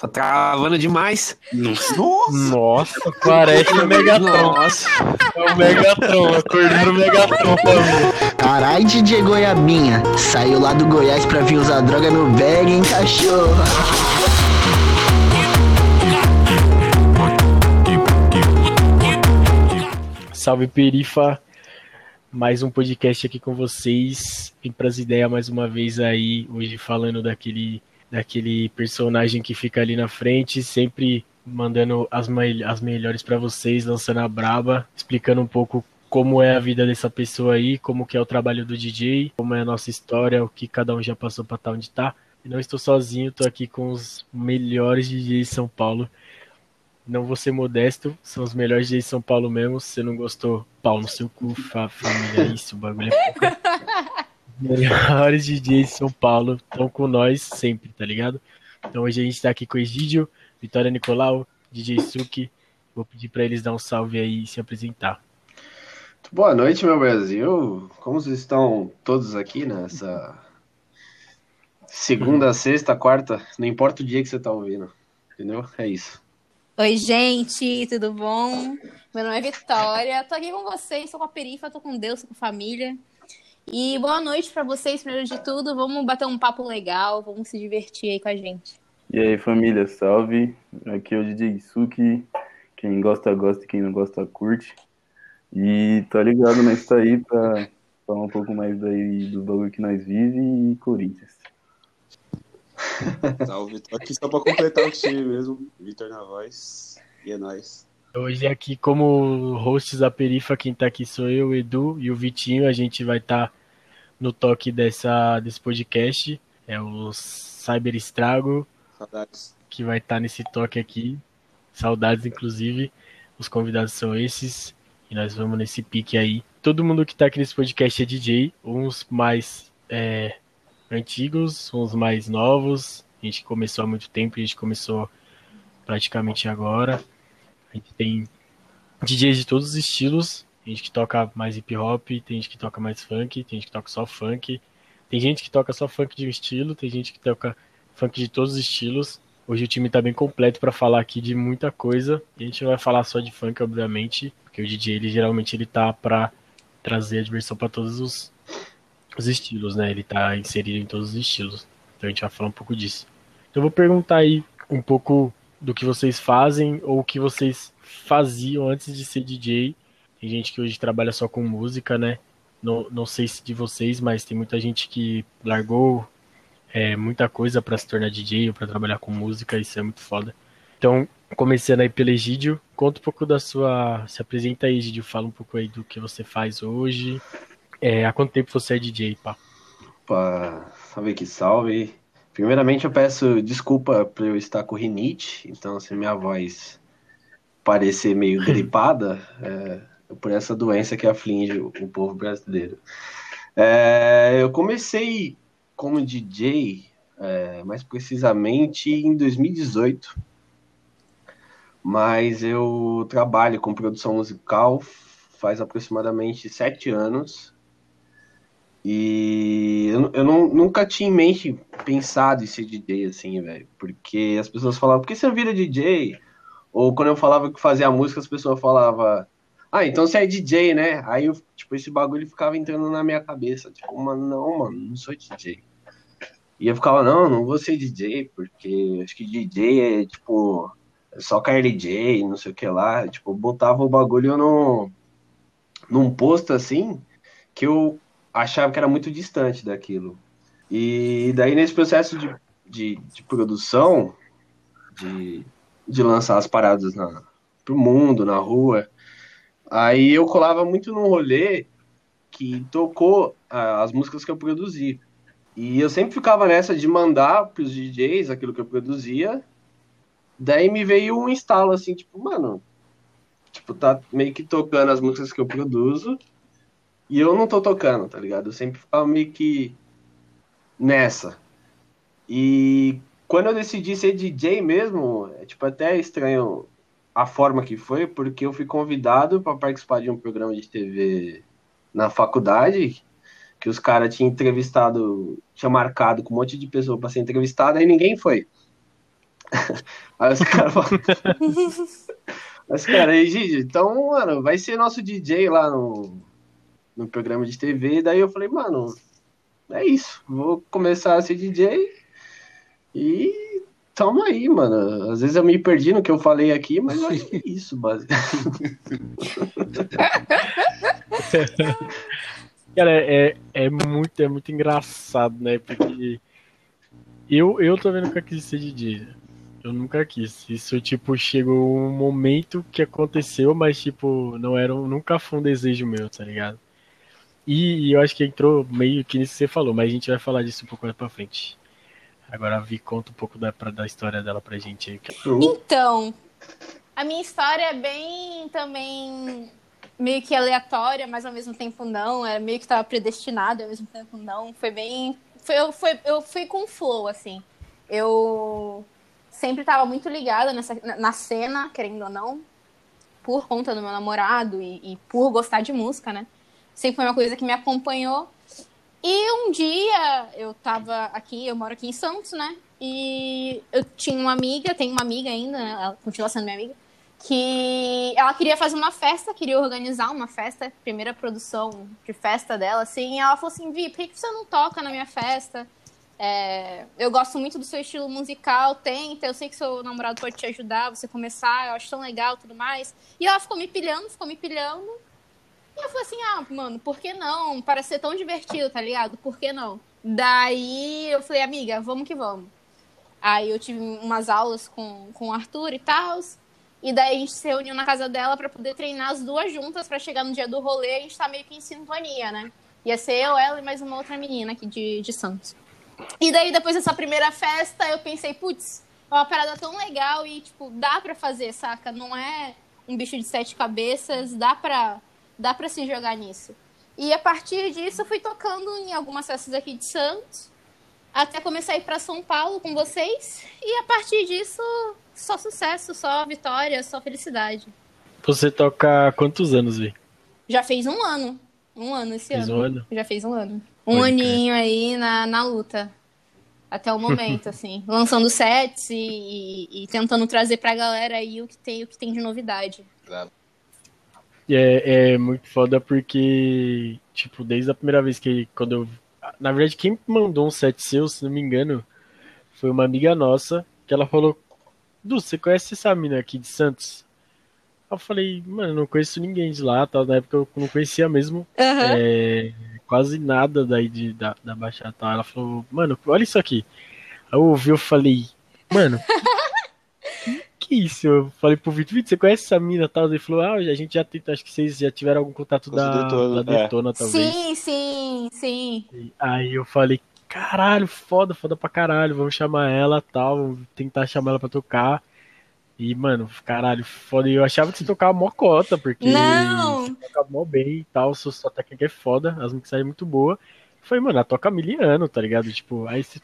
Tá travando demais. Nossa. Nossa, parece o Megatron. Nossa. É o Megatron, acordaram o Megatron família. Carai, DJ Goiabinha. Saiu lá do Goiás pra vir usar droga no bag, hein, cachorro? Salve Perifa, mais um podcast aqui com vocês. Vim pras ideias mais uma vez aí, hoje falando daquele, daquele personagem que fica ali na frente, sempre mandando as, as melhores pra vocês, lançando a braba, explicando um pouco como é a vida dessa pessoa aí, como que é o trabalho do DJ, como é a nossa história, o que cada um já passou pra estar onde tá. E não estou sozinho, tô aqui com os melhores DJs de São Paulo. Não vou ser modesto, são os melhores DJs de São Paulo mesmo. Se você não gostou, pau no seu cu, fa- família, isso, o bagulho é pouco. Melhores DJs de São Paulo estão com nós sempre, tá ligado? Então hoje a gente tá aqui com o Egídio, Vitória Nicolau, DJ Suki. Vou pedir pra eles dar um salve aí e se apresentar. Boa noite, meu Brasil. Como vocês estão todos aqui nessa segunda, sexta, quarta? Não importa o dia que você tá ouvindo. Entendeu? É isso. Oi, gente, tudo bom? Meu nome é Vitória, tô aqui com vocês, tô com a perifa, tô com Deus, tô com família. E boa noite pra vocês, primeiro de tudo. Vamos bater um papo legal, vamos se divertir aí com a gente. E aí, família, salve. Aqui é o DJ Suki. Quem gosta, gosta. e Quem não gosta, curte. E tá ligado, nós tá aí pra falar um pouco mais daí do bagulho que nós vive e Corinthians. Salve, tô aqui só pra completar o time mesmo. Vitor na voz. E é nóis. Hoje aqui como hosts da Perifa, quem tá aqui sou eu, o Edu e o Vitinho. A gente vai estar no toque dessa, desse podcast. É o Cyber Estrago, Saudades. que vai estar nesse toque aqui. Saudades, inclusive. Os convidados são esses. E nós vamos nesse pique aí. Todo mundo que tá aqui nesse podcast é DJ. Uns mais é, antigos, uns mais novos. A gente começou há muito tempo, a gente começou praticamente agora. A gente tem DJs de todos os estilos. Tem gente que toca mais hip hop, tem gente que toca mais funk, tem gente que toca só funk. Tem gente que toca só funk de um estilo, tem gente que toca funk de todos os estilos. Hoje o time tá bem completo para falar aqui de muita coisa. E a gente não vai falar só de funk, obviamente, porque o DJ ele geralmente ele tá para trazer a diversão para todos os, os estilos, né? Ele tá inserido em todos os estilos. Então a gente vai falar um pouco disso. Então eu vou perguntar aí um pouco do que vocês fazem ou o que vocês faziam antes de ser DJ. Tem gente que hoje trabalha só com música, né? Não, não sei se de vocês, mas tem muita gente que largou é, muita coisa para se tornar DJ ou para trabalhar com música, isso é muito foda. Então, começando aí pelo Egídio, conta um pouco da sua. Se apresenta aí, Egídio, fala um pouco aí do que você faz hoje. É, há quanto tempo você é DJ, pá? Opa, salve que salve. Primeiramente eu peço desculpa por eu estar com rinite, então se minha voz parecer meio gripada, é, por essa doença que aflige o, o povo brasileiro. É, eu comecei como DJ, é, mais precisamente em 2018, mas eu trabalho com produção musical faz aproximadamente sete anos. E eu, eu não, nunca tinha em mente pensado em ser DJ assim, velho. Porque as pessoas falavam, por que você não vira DJ? Ou quando eu falava que fazia música, as pessoas falavam, ah, então você é DJ, né? Aí, eu, tipo, esse bagulho ficava entrando na minha cabeça. Tipo, mano, não, mano, não sou DJ. E eu ficava, não, não vou ser DJ, porque acho que DJ é, tipo, é só Carly J, não sei o que lá. Tipo, botava o bagulho no, num posto assim, que eu achava que era muito distante daquilo. E daí, nesse processo de, de, de produção, de, de lançar as paradas na, pro mundo, na rua, aí eu colava muito num rolê que tocou ah, as músicas que eu produzi. E eu sempre ficava nessa de mandar pros DJs aquilo que eu produzia. Daí me veio um instalo assim, tipo, mano, tipo, tá meio que tocando as músicas que eu produzo e eu não tô tocando, tá ligado? Eu sempre ficava meio que nessa. E quando eu decidi ser DJ mesmo, é tipo até estranho a forma que foi, porque eu fui convidado para participar de um programa de TV na faculdade, que os caras tinham entrevistado, tinha marcado com um monte de pessoa para ser entrevistada e ninguém foi. Aí os caras falam. Mas, cara, aí, Gigi, então, mano, vai ser nosso DJ lá no, no programa de TV. Daí eu falei, mano, é isso. Vou começar a ser DJ e tamo aí, mano. Às vezes eu me perdi no que eu falei aqui, mas eu acho que é isso, basicamente. Cara, é, é muito, é muito engraçado, né? Porque eu, eu também nunca quis ser DJ. Eu nunca quis. Isso, tipo, chegou um momento que aconteceu, mas, tipo, não era, um- nunca foi um desejo meu, tá ligado? E, e eu acho que entrou meio que nisso que você falou, mas a gente vai falar disso um pouco mais pra frente. Agora a Vi conta um pouco da, pra, da história dela pra gente aí. Então, a minha história é bem também meio que aleatória, mas ao mesmo tempo não. Era meio que estava predestinado, ao mesmo tempo não. Foi bem. Foi, eu, foi, eu fui com flow, assim. Eu sempre estava muito ligada nessa, na- na cena, querendo ou não, por conta do meu namorado e, e por gostar de música, né? Sempre foi uma coisa que me acompanhou. E um dia eu tava aqui, eu moro aqui em Santos, né? E eu tinha uma amiga, tenho uma amiga ainda, né? Ela continua sendo minha amiga, que ela queria fazer uma festa, queria organizar uma festa, primeira produção de festa dela, assim, e ela falou assim, Vi, por que você não toca na minha festa? É, eu gosto muito do seu estilo musical, tenta, eu sei que seu namorado pode te ajudar, você começar, eu acho tão legal tudo mais. E ela ficou me pilhando, ficou me pilhando. E eu falei assim, ah, mano, por que não? Parece ser tão divertido, tá ligado? Por que não? Daí eu falei, amiga, vamos que vamos. Aí eu tive umas aulas com, com o Arthur e tal. E daí a gente se reuniu na casa dela pra poder treinar as duas juntas pra chegar no dia do rolê a gente tá meio que em sintonia, né? Ia ser eu, ela e mais uma outra menina aqui de, de Santos. E daí depois dessa primeira festa eu pensei, putz, é uma parada tão legal e, tipo, dá pra fazer, saca? Não é um bicho de sete cabeças, dá pra, dá pra se jogar nisso. E a partir disso eu fui tocando em algumas festas aqui de Santos até começar a ir para São Paulo com vocês. E a partir disso, só sucesso, só vitória, só felicidade. Você toca há quantos anos, Vi? Já fez um ano. Um ano esse Fez ano. um ano? Já fez um ano. Um aninho aí na, na luta. Até o momento, assim. Lançando sets e, e- e tentando trazer pra galera aí o que tem, o que tem de novidade. E É, é muito foda porque, tipo, desde a primeira vez que quando eu. Na verdade, quem mandou um set seu, se não me engano, foi uma amiga nossa, que ela falou, Du, você conhece essa mina aqui de Santos? Eu falei, mano, não conheço ninguém de lá, tal. Na época eu não conhecia mesmo Aham. é, quase nada daí de, da, da Baixada. Ela falou, mano, olha isso aqui. Aí eu ouvi, eu falei, mano, que, isso? Eu falei pro Vitor, Vitor, você conhece essa mina tal? Ele falou, ah, a gente já tenta, acho que vocês já tiveram algum contato da, Detona, da é. Detona, talvez. Sim, sim, sim. Aí eu falei, caralho, foda, foda pra caralho, vamos chamar ela tal, vamos tentar chamar ela pra tocar. E, mano, caralho, foda. E eu achava que você tocava mó cota, porque Não! você toca mó bem e tal, sua, sua técnica é foda, as mixagens é muito boa. Falei, mano, ela toca mil anos, tá ligado? Tipo, aí você.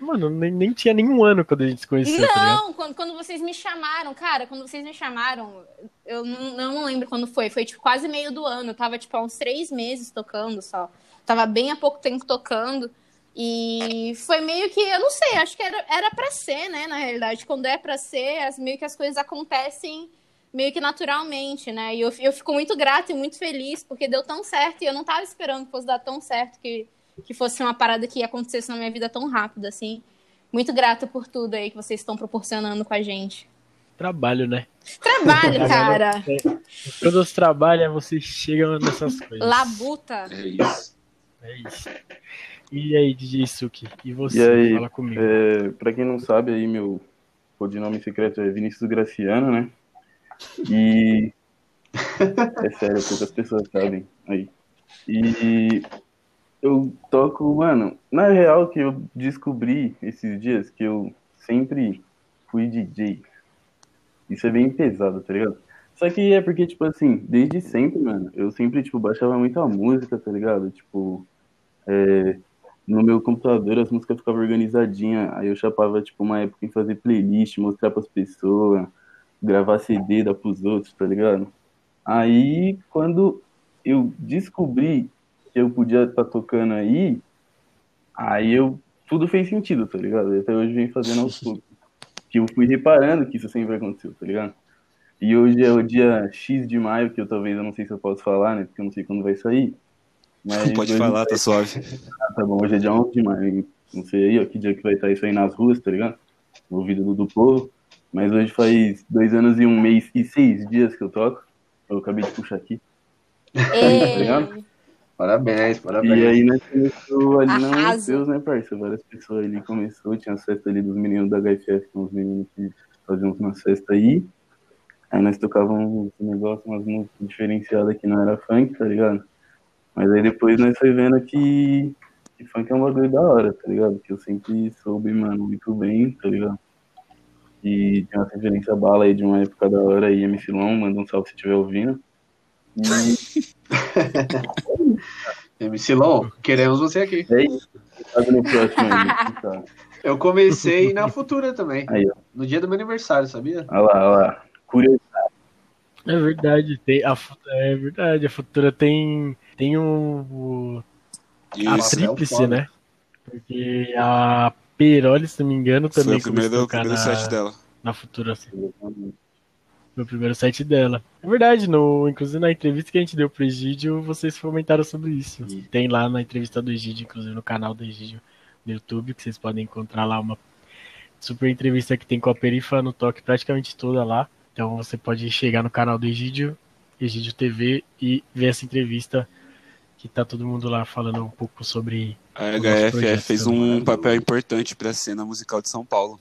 Mano, nem, nem tinha nenhum ano quando a gente se conheceu, tá? Não, quando, quando vocês me chamaram, cara, quando vocês me chamaram, eu não, não lembro quando foi. Foi tipo quase meio do ano. Eu tava tipo há uns três meses tocando só. Tava bem há pouco tempo tocando. E foi meio que, eu não sei, acho que era, era pra ser, né? Na realidade, quando é pra ser, as, meio que as coisas acontecem meio que naturalmente, né? E eu, eu fico muito grata e muito feliz porque deu tão certo e eu não tava esperando que fosse dar tão certo que, que fosse uma parada que acontecesse na minha vida tão rápido, assim. Muito grata por tudo aí que vocês estão proporcionando com a gente. Trabalho, né? Trabalho, cara. Quando você trabalha, você chega nessas coisas. Labuta. É isso. É isso. E aí, DJ Suki? E você? E aí, Fala comigo. É, pra quem não sabe, aí meu codinome secreto é Vinícius Graciano, né? E. É sério, poucas pessoas sabem aí. E eu toco, mano, na real que eu descobri esses dias que eu sempre fui DJ. Isso é bem pesado, tá ligado? Só que é porque, tipo assim, desde sempre, mano, eu sempre, tipo, baixava muita música, tá ligado? Tipo, é, no meu computador as músicas ficavam organizadinhas, aí eu chapava, tipo, uma época em fazer playlist, mostrar pras pessoas, gravar CD, dar pros outros, tá ligado? Aí, quando eu descobri que eu podia estar tocando aí, aí eu, tudo fez sentido, tá ligado? E até hoje vem fazendo aos poucos. que eu fui reparando que isso sempre aconteceu, tá ligado? E hoje é o dia X de maio, que eu talvez, eu não sei se eu posso falar, né? Porque eu não sei quando vai sair. Mas Pode hoje falar, vai- tá suave. Ah, tá bom, hoje é dia 11 de maio. Não sei aí, ó, que dia que vai estar isso aí nas ruas, tá ligado? No ouvido do, do povo. Mas hoje faz dois anos e um mês e seis dias que eu toco. Eu acabei de puxar aqui. Ei, ligado? Parabéns, E parabéns. aí nós começou ali na Arrasa. Deus, né, parça? Várias pessoas ali começou, tinha as festas ali dos meninos da HFF, os meninos que faziam umas festas aí. Aí nós tocávamos um negócio, umas músicas diferenciadas que não era funk, tá ligado? Mas aí depois nós foi vendo que, que funk é um bagulho da hora, tá ligado? Que eu sempre soube, mano, muito bem, tá ligado? E tem uma referência bala aí de uma época da hora aí, MC Long, manda um salve se estiver ouvindo. MC Lon, queremos você aqui. é isso. Tá? Eu comecei na Futura também. Aí. No dia do meu aniversário, sabia? Olha lá, olha lá. Curioso. É verdade, tem a, é verdade, a Futura tem, tem um, a Isso. é tríplice, foda. né? Porque a Peroli, se não me engano, Foi também o primeiro, começou a o tocar primeiro na, set dela. na Futura, assim. Foi o primeiro site dela. É verdade, no, inclusive na entrevista que a gente deu pro Egídio, vocês comentaram sobre isso. Tem lá na entrevista do Egídio, inclusive no canal do Egídio no YouTube, que vocês podem encontrar lá uma super entrevista que tem com a Perifa no toque praticamente toda lá. Então você pode chegar no canal do Egídio, Egídio TV, e ver essa entrevista que tá todo mundo lá falando um pouco sobre. A HFF fez um papel importante pra cena musical de São Paulo.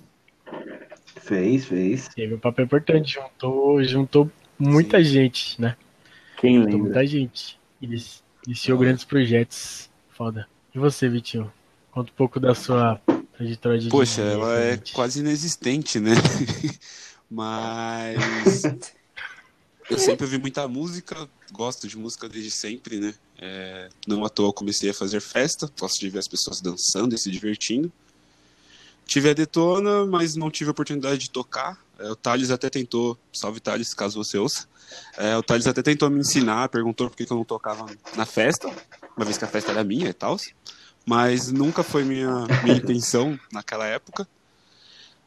Fez, fez. Teve um papel importante, juntou, juntou muita gente, né? Quem Juntou lembra? muita gente. Inici- Iniciou grandes projetos. Foda. E você, Vitinho? Conta um pouco da sua trajetória de Poxa, ela é quase inexistente, né? Mas eu sempre ouvi muita música, gosto de música desde sempre, né? É, não à toa eu comecei a fazer festa, gosto de ver as pessoas dançando e se divertindo. Tive a Detona, mas não tive a oportunidade de tocar. É, o Thales até tentou, salve Thales, caso você ouça. É, o Thales até tentou me ensinar, perguntou por que, eu não tocava na festa, uma vez que a festa era minha e tal. Mas nunca foi minha, minha intenção naquela época.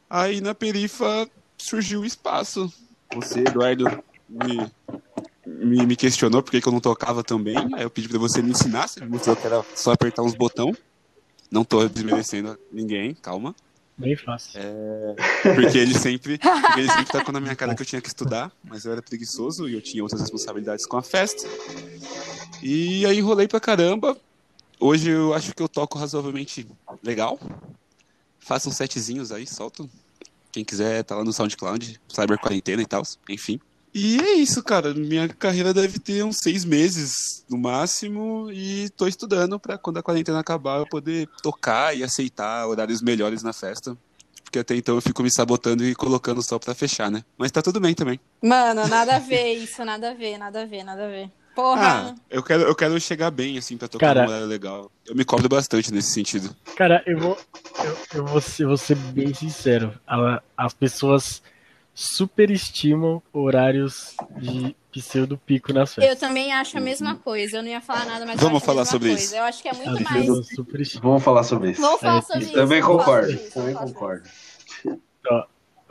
Aí na perifa surgiu o espaço. Você, Eduardo, me, me, me questionou por que, eu não tocava também. Aí eu pedi pra você me ensinar, você me mostrou que era só apertar uns botão. Não tô desmerecendo ninguém, calma. Bem fácil. Porque ele sempre, porque ele sempre tacou na minha cara que eu tinha que estudar, mas eu era preguiçoso e eu tinha outras responsabilidades com a festa. E aí enrolei pra caramba. Hoje eu acho que eu toco razoavelmente legal. Faço uns setzinhos aí, solto. Quem quiser tá lá no SoundCloud, Cyber Quarentena e tal, enfim. E é isso, cara. Minha carreira deve ter uns seis meses no máximo e tô estudando pra quando a quarentena acabar eu poder tocar e aceitar horários melhores na festa. Porque até então eu fico me sabotando e colocando só pra fechar, né? Mas tá tudo bem também. Mano, nada a ver isso, nada a ver, nada a ver, nada a ver. Porra. Ah, eu quero, eu quero chegar bem, assim, pra tocar Cara- num horário legal. Eu me cobro bastante nesse sentido. Cara, eu vou, eu, eu vou, ser, vou ser bem sincero. As pessoas superestimam horários de pseudo pico nas Eu festas. também acho a mesma coisa. Eu não ia falar nada, mas Vamos eu acho falar sobre coisa. isso. Eu acho que é muito mais. Vamos falar sobre isso. Vamos falar É, sobre isso. Também concordo. isso, Também concordo.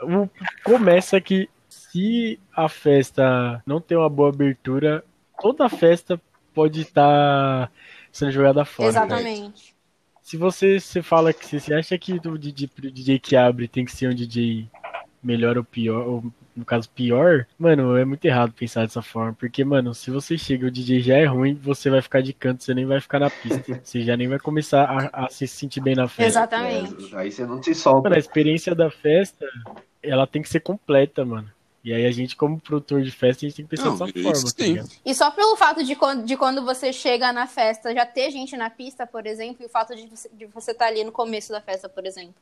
O- Começa que se a festa não tem uma boa abertura, toda a festa pode estar sendo jogada fora. Exatamente. Se você, você fala que você acha que o DJ, o DJ que abre tem que ser um DJ melhor ou pior, ou no caso pior, mano, é muito errado pensar dessa forma. Porque, mano, se você chega e o DJ já é ruim, você vai ficar de canto, você nem vai ficar na pista. Você já nem vai começar a, a se sentir bem na festa. Exatamente. É, aí você não se solta. Mano, a experiência da festa, ela tem que ser completa, mano. E aí a gente, como produtor de festa, a gente tem que pensar Não, dessa forma, tá sim. ligado? E só pelo fato de quando, de quando você chega na festa já ter gente na pista, por exemplo, e o fato de você, de você estar ali no começo da festa, por exemplo,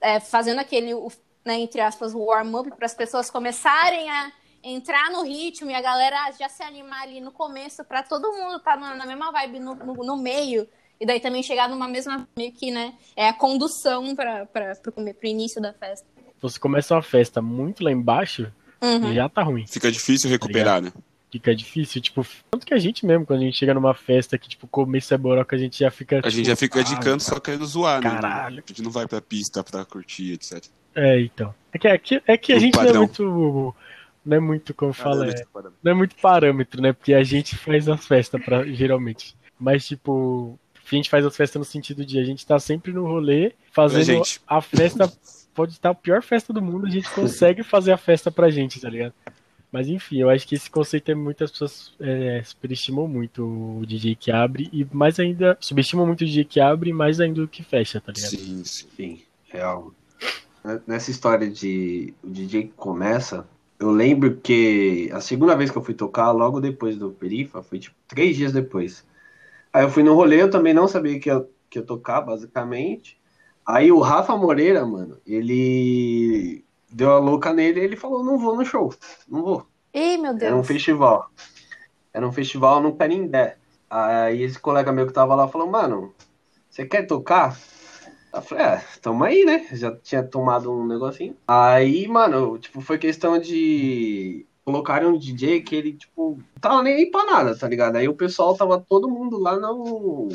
é, fazendo aquele, o- né, entre aspas, o warm-up para as pessoas começarem a entrar no ritmo e a galera já se animar ali no começo para todo mundo estar na, na mesma vibe no, no, no meio. E daí também chegar numa mesma, meio que, né, é a condução para o início da festa. Você começa uma festa muito lá embaixo, Uhum. já tá ruim. Fica difícil recuperar, né? Fica difícil, tipo, tanto que a gente mesmo, quando a gente chega numa festa que, tipo, começo é boroca, a gente já fica. A gente já fica de canto só querendo zoar, né? Caralho. A gente não vai pra pista pra curtir, etc. É, então. É que, é que, é que a O gente não é padrão. muito. Não é muito, como fala, é, não é muito parâmetro, né? Porque a gente faz as festas pra, geralmente. Mas, tipo, a gente faz as festas no sentido de a gente tá sempre no rolê fazendo gente. a festa. Pode estar a pior festa do mundo, a gente consegue fazer a festa pra gente, tá ligado? Mas enfim, eu acho que esse conceito é muitas pessoas é, superestimam muito o DJ que abre e mais ainda subestimam muito o DJ que abre mais ainda o que fecha, tá ligado? Sim, sim. Real. Nessa história de o DJ que começa, eu lembro que a segunda vez que eu fui tocar, logo depois do Perifa, foi tipo três dias depois. Aí eu fui no rolê, eu também não sabia que eu, que eu tocar, basicamente. Aí o Rafa Moreira, mano, ele deu a louca nele e ele falou: não vou no show, não vou. Ih, meu Era um Deus. festival. Era um festival no Canindé. Aí esse colega meu que tava lá falou, mano, você quer tocar? Eu falei, é, tamo aí, né? Já tinha tomado um negocinho. Aí, mano, tipo, foi questão de colocarem um DJ que ele, tipo, não tava nem aí pra nada, tá ligado? Aí o pessoal tava todo mundo lá no.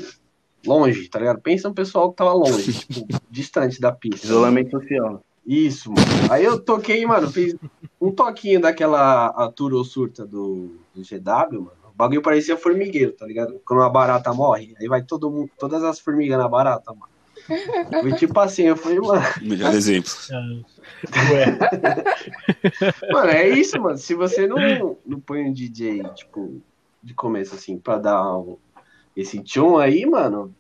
longe, tá ligado? Pensa no pessoal que tava longe, tipo, distante da pista. Isolamento social. Isso, mano. Aí eu toquei, mano, fiz um toquinho daquela Atura ou Surta do, do GW, mano. O bagulho parecia formigueiro, tá ligado? Quando uma barata morre, aí vai todo mundo, todas as formigas na barata, mano. Foi tipo assim, eu falei, mano, Melhor exemplo. Ué, mano, é isso, mano. Se você não, não põe um DJ, tipo, de começo, assim, pra dar um- esse tchum aí, mano,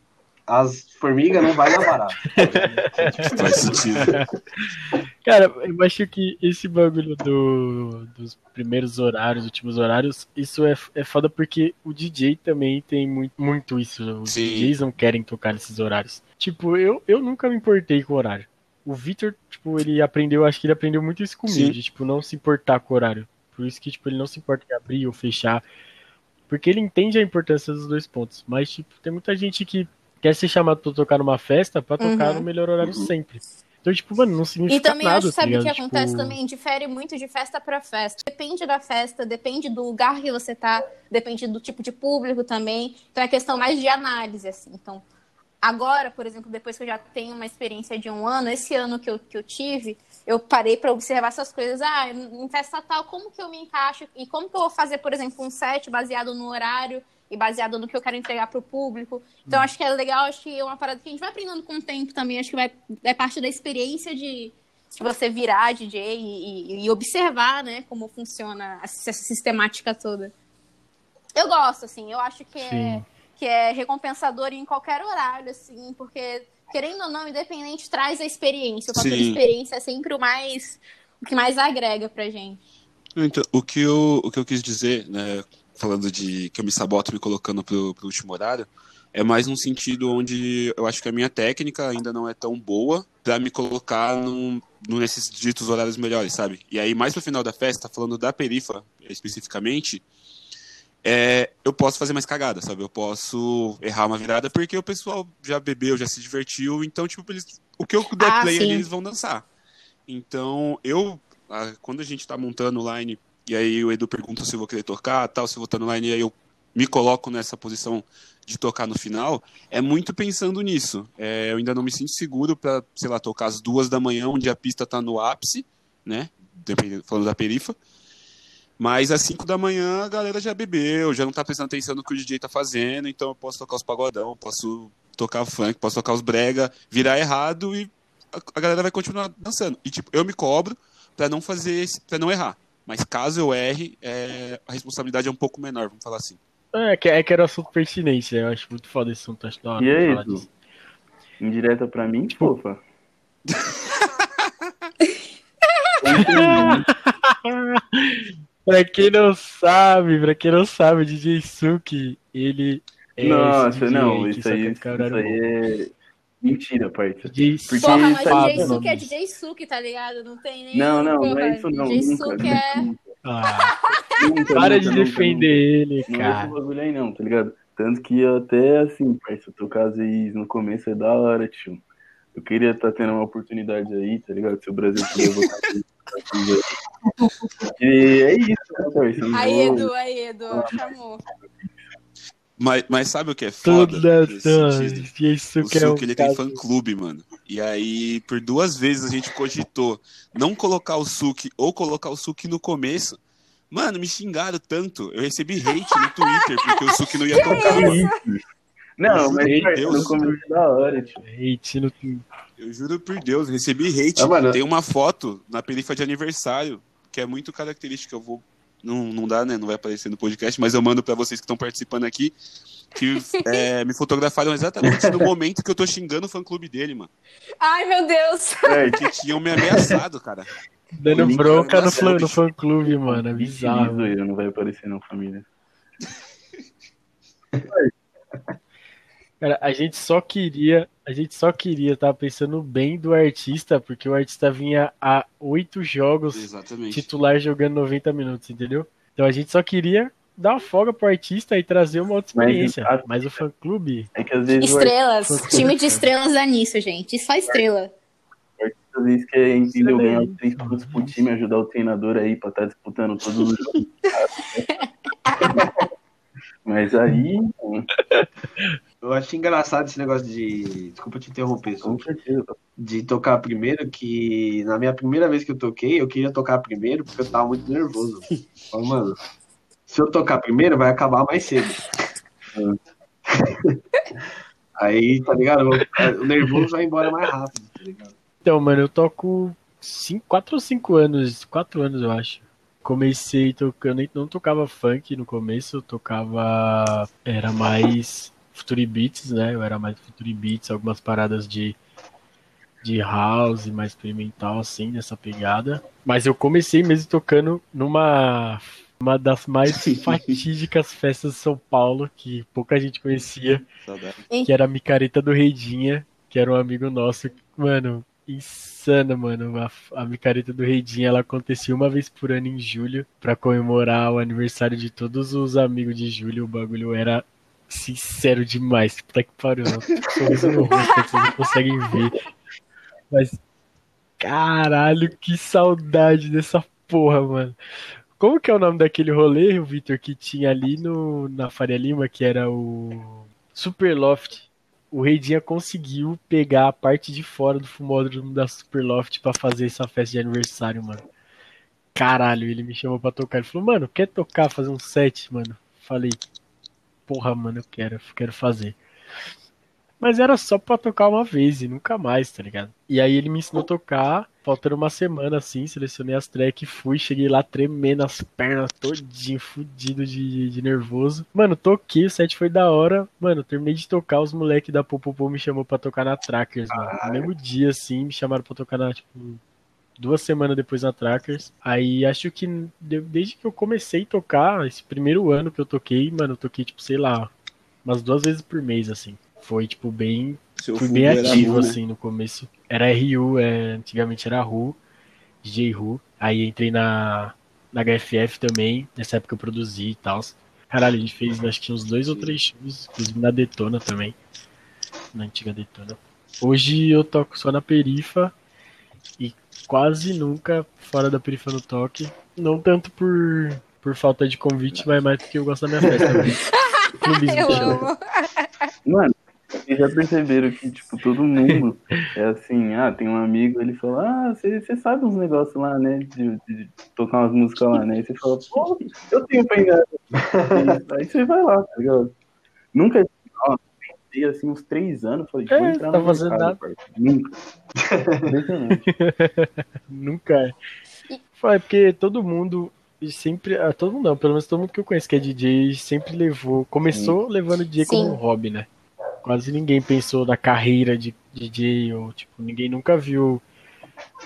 as formigas não vai barata. Faz sentido. Cara, eu acho que esse bagulho do, dos primeiros horários, últimos horários, isso é, é foda porque o DJ também tem muito, muito isso. Os Sim. DJs não querem tocar nesses horários. Tipo, eu, eu nunca me importei com o horário. O Victor, tipo, ele aprendeu, acho que ele aprendeu muito isso comigo, de, tipo, não se importar com o horário. Por isso que, tipo, ele não se importa em abrir ou fechar. Porque ele entende a importância dos dois pontos. Mas, tipo, tem muita gente que quer ser chamado pra tocar numa festa pra tocar Uhum. no melhor horário sempre. Então, tipo, mano, não E significa também nada, acho tá sabe o que ligado? acontece Tipo, também? Difere muito de festa pra festa. Depende da festa, depende do lugar que você tá, depende do tipo de público também. Então é questão mais de análise, assim. Então, agora, por exemplo, depois que eu já tenho uma experiência de um ano, esse ano que eu, que eu tive, eu parei pra observar essas coisas. Ah, em festa tal, como que eu me encaixo? E como que eu vou fazer, por exemplo, um set baseado no horário e baseado no que eu quero entregar pro público? Então, acho que é legal, acho que é uma parada que a gente vai aprendendo com o tempo também. Acho que vai, é parte da experiência de, de você virar DJ e, e- e observar, né, como funciona essa sistemática toda. Eu gosto, assim, eu acho que é, que é recompensador em qualquer horário, assim, porque, querendo ou não, independente, traz a experiência. O fator Sim. experiência é sempre o mais o que mais agrega pra gente. Então, o que eu, o que eu quis dizer, né, falando de que eu me saboto me colocando pro, pro último horário, é mais num sentido onde eu acho que a minha técnica ainda não é tão boa pra me colocar num, num- nesses ditos horários melhores, sabe? E aí, mais pro final da festa, falando da perifa especificamente, é, eu posso fazer mais cagada, sabe? Eu posso errar uma virada porque o pessoal já bebeu, já se divertiu, então, tipo, eles, o que eu der Ah, play ali, eles vão dançar. Então, eu, ah, quando a gente tá montando o line, e aí o Edu pergunta se eu vou querer tocar, tal, se eu vou estar no line, e aí eu me coloco nessa posição de tocar no final, é muito pensando nisso. É, eu ainda não me sinto seguro pra, sei lá, tocar às duas da manhã, onde a pista tá no ápice, né? Falando da perifa. Mas às 5 da manhã a galera já bebeu, já não tá prestando atenção no que o DJ tá fazendo, então eu posso tocar os pagodão, posso tocar funk, posso tocar os brega, virar errado e a, galera vai continuar dançando. E tipo, eu me cobro pra não fazer, pra não errar. Mas caso eu erre, é, a responsabilidade é um pouco menor, vamos falar assim. É, que, é que era um assunto pertinente, né? Eu acho muito foda esse assunto, acho da hora E é falar isso. disso. Indireta pra mim, Tipo- fofa. pra quem não sabe, pra quem não sabe, o DJ Suki, ele é Nossa, não, que isso aí, isso aí é mentira, parça. DJ Porque Porra, mas DJ Suki é. DJ Suki, tá ligado? Não tem nem. Não, não, porra, não é isso não. DJ nunca, Suki é. Ah, nunca, para nunca, de nunca, defender ele, Não é esse cara. bagulho aí não, tá ligado? Tanto que eu até assim, parça, tocar vezes no começo é da hora, tio. Eu queria estar tendo uma oportunidade aí, tá ligado? Se o Brasil puder voltar E é isso, né, parça? Aí, vou- Edu, aí, Edu, chamou. Mas, mas sabe o que é foda? Sentido? DJ O Suki é um ele tem caso. fã-clube, mano. E aí, por duas vezes a gente cogitou não colocar o Suki ou colocar o Suki no começo. Mano, me xingaram tanto. Eu recebi hate no Twitter porque o Suki não ia tocar. Não, mas Deus. no começo é da hora, tio. Hate no Eu juro por Deus, recebi hate. Ah, mano. Tem uma foto na perifa de aniversário que é muito característica. Eu vou. Não, não dá, né? Não vai aparecer no podcast, mas eu mando pra vocês que estão participando aqui. Que é, me fotografaram exatamente no momento que eu tô xingando o fã clube dele, mano. Ai, meu Deus. É, Que tinham me ameaçado, cara. Dando O bronca no, fã, na no fã clube, mano. É bizarro. Não vai aparecer não, família. Cara, a gente só queria. A gente só queria, tava pensando bem do artista, porque o artista vinha a oito jogos Exatamente. titular jogando 90 minutos, entendeu? Então a gente só queria dar uma folga pro artista e trazer uma outra Mas, experiência. ah, Mas, o fã clube. É que às vezes o Estrelas. Arthur- Time de estrelas dá nisso, gente. Só estrela. artista às vezes quer, entendeu, ganhar três pontos pro time, ajudar o treinador aí pra estar disputando todos os jogos. Mas aí, Eu acho engraçado esse negócio de. Desculpa te interromper, com certeza. de tocar primeiro, que na minha primeira vez que eu toquei, eu queria tocar primeiro porque eu tava muito nervoso. Falei, mano, se eu tocar primeiro, vai acabar mais cedo. Aí, tá ligado? O nervoso vai embora mais rápido, tá ligado? Então, mano, eu toco cinco, quatro ou cinco anos. Quatro anos, eu acho. Comecei tocando, eu não tocava funk no começo, eu tocava. Era mais Future Beats, né? Eu era mais Future Beats, algumas paradas de, de house, mais experimental, assim, nessa pegada. Mas eu comecei mesmo tocando numa. Uma das mais fatídicas festas de São Paulo, que pouca gente conhecia, que era a micareta do Reidinha, que era um amigo nosso, mano, insana, mano. A, a micareta do Reidinha, ela acontecia uma vez por ano em julho, pra comemorar o aniversário de todos os amigos de julho. O bagulho era sincero demais. Puta que pariu, ó. sorriso no rosto, vocês não conseguem ver. Mas, caralho, que saudade dessa porra, mano. Como que é o nome daquele rolê, o Victor, que tinha ali no, na Faria Lima, que era o Superloft? O Reidinha conseguiu pegar a parte de fora do fumódromo da Superloft pra fazer essa festa de aniversário, mano. Caralho, ele me chamou pra tocar. Ele falou, mano, quer tocar, fazer um set, mano? Falei, porra, mano, eu quero, eu quero fazer. Mas era só pra tocar uma vez e nunca mais, tá ligado? E aí ele me ensinou a tocar, faltando uma semana assim, selecionei as tracks, fui, cheguei lá tremendo as pernas, todinho, fudido de, de nervoso. Mano, toquei, o set foi da hora. Mano, terminei de tocar, os moleques da Popopô me chamou pra tocar na Trackers, mano. No mesmo dia, assim, me chamaram pra tocar na, tipo, duas semanas depois na Trackers. Aí acho que de- desde que eu comecei a tocar, esse primeiro ano que eu toquei, mano, eu toquei, tipo, sei lá, umas duas vezes por mês, assim. Foi, tipo, bem Seu fui bem ativo, Ru, né? assim, no começo. Era RU, é, antigamente era Ru, DJ Ru. Aí entrei na, na HFF também, nessa época eu produzi e tal. Caralho, a gente fez acho que uns dois ou três shows, inclusive na Detona também. Na antiga Detona. Hoje eu toco só na Perifa e quase nunca fora da Perifa no toque. Não tanto por, por falta de convite, mas mais porque eu gosto da minha festa. Clubismo Eu amo. Mano, vocês já perceberam que, tipo, todo mundo é assim, ah, tem um amigo, ele fala, ah, você sabe uns negócios lá, né? De, de tocar umas músicas lá, né? E você fala, pô, eu tenho pra enganar. Aí você vai lá, tá ligado? Nunca, ó, assim, uns três anos, falei, vou É, entrar tá no fazendo mercado, nada. parça. Nunca. Nunca é. Foi porque todo mundo sempre. ah, Todo mundo não, pelo menos todo mundo que eu conheço que é DJ sempre levou. Começou levando DJ como Sim. um hobby, né? Quase ninguém pensou na carreira de DJ, ou tipo, ninguém nunca viu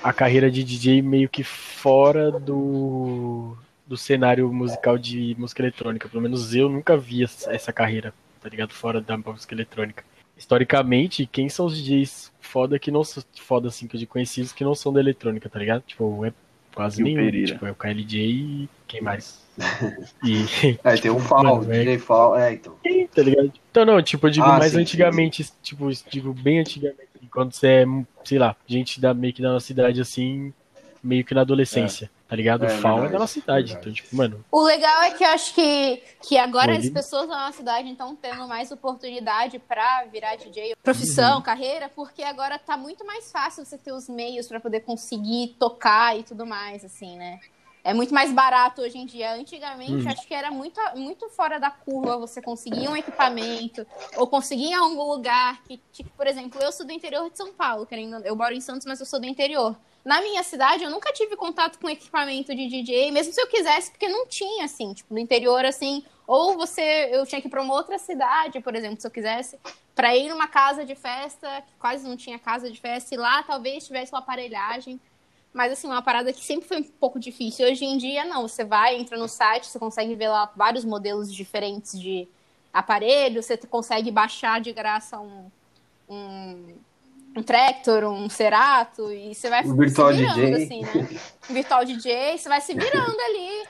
a carreira de DJ meio que fora do, do cenário musical de música eletrônica. Pelo menos eu nunca vi essa carreira, tá ligado? Fora da música eletrônica. Historicamente, quem são os DJs foda que não são foda assim, que eu de conhecidos que não são da eletrônica, tá ligado? Tipo, é quase E o nenhum. Pereira. Tipo, é o KLJ e quem mais? E É, tem um Fall, Mano, é- DJ Fall, é, então. tá ligado? Então, não, tipo, eu digo Ah, mais sim, antigamente, tipo, digo bem antigamente, quando você é, sei lá, gente da meio que da nossa idade, assim, meio que na adolescência. Tá ligado? É o FAO é da nossa cidade. Então, tipo, mano, O legal é que eu acho que, que agora as pessoas da nossa cidade estão tendo mais oportunidade pra virar DJ, profissão, Uhum. carreira, porque agora tá muito mais fácil você ter os meios pra poder conseguir tocar e tudo mais, assim, né? É muito mais barato hoje em dia. Antigamente, Uhum. acho que era muito, muito fora da curva você conseguir um equipamento ou conseguir em algum lugar que, tipo, por exemplo, eu sou do interior de São Paulo, querendo, eu moro em Santos, mas eu sou do interior. Na minha cidade, eu nunca tive contato com equipamento de DJ, mesmo se eu quisesse, porque não tinha, assim, tipo, no interior, assim, ou você, eu tinha que ir pra uma outra cidade, por exemplo, se eu quisesse, pra ir numa casa de festa, que quase não tinha casa de festa, e lá talvez tivesse uma aparelhagem, mas, assim, uma parada que sempre foi um pouco difícil. Hoje em dia, não, você vai, entra no site, você consegue ver lá vários modelos diferentes de aparelho, você consegue baixar de graça um, um, um Tractor, um Cerato, e você vai Um virtual se virando, DJ. assim, né? Um virtual DJ, você vai se virando ali.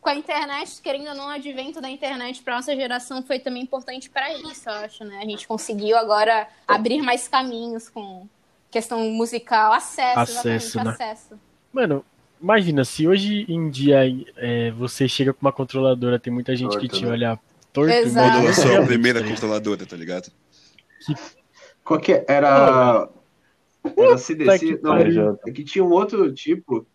Com a internet, querendo ou não, o advento da internet para nossa geração foi também importante para isso, eu acho, né? A gente conseguiu agora abrir mais caminhos com questão musical, acesso, Acesso, exatamente, né? acesso. Mano, imagina, se hoje em dia é, você chega com uma controladora, tem muita gente que Torto, te né? olha torto, Exato. a realmente, primeira tá ligado? controladora, tá ligado? Qual que é? era. Era CDC? que Não, é que tinha um outro tipo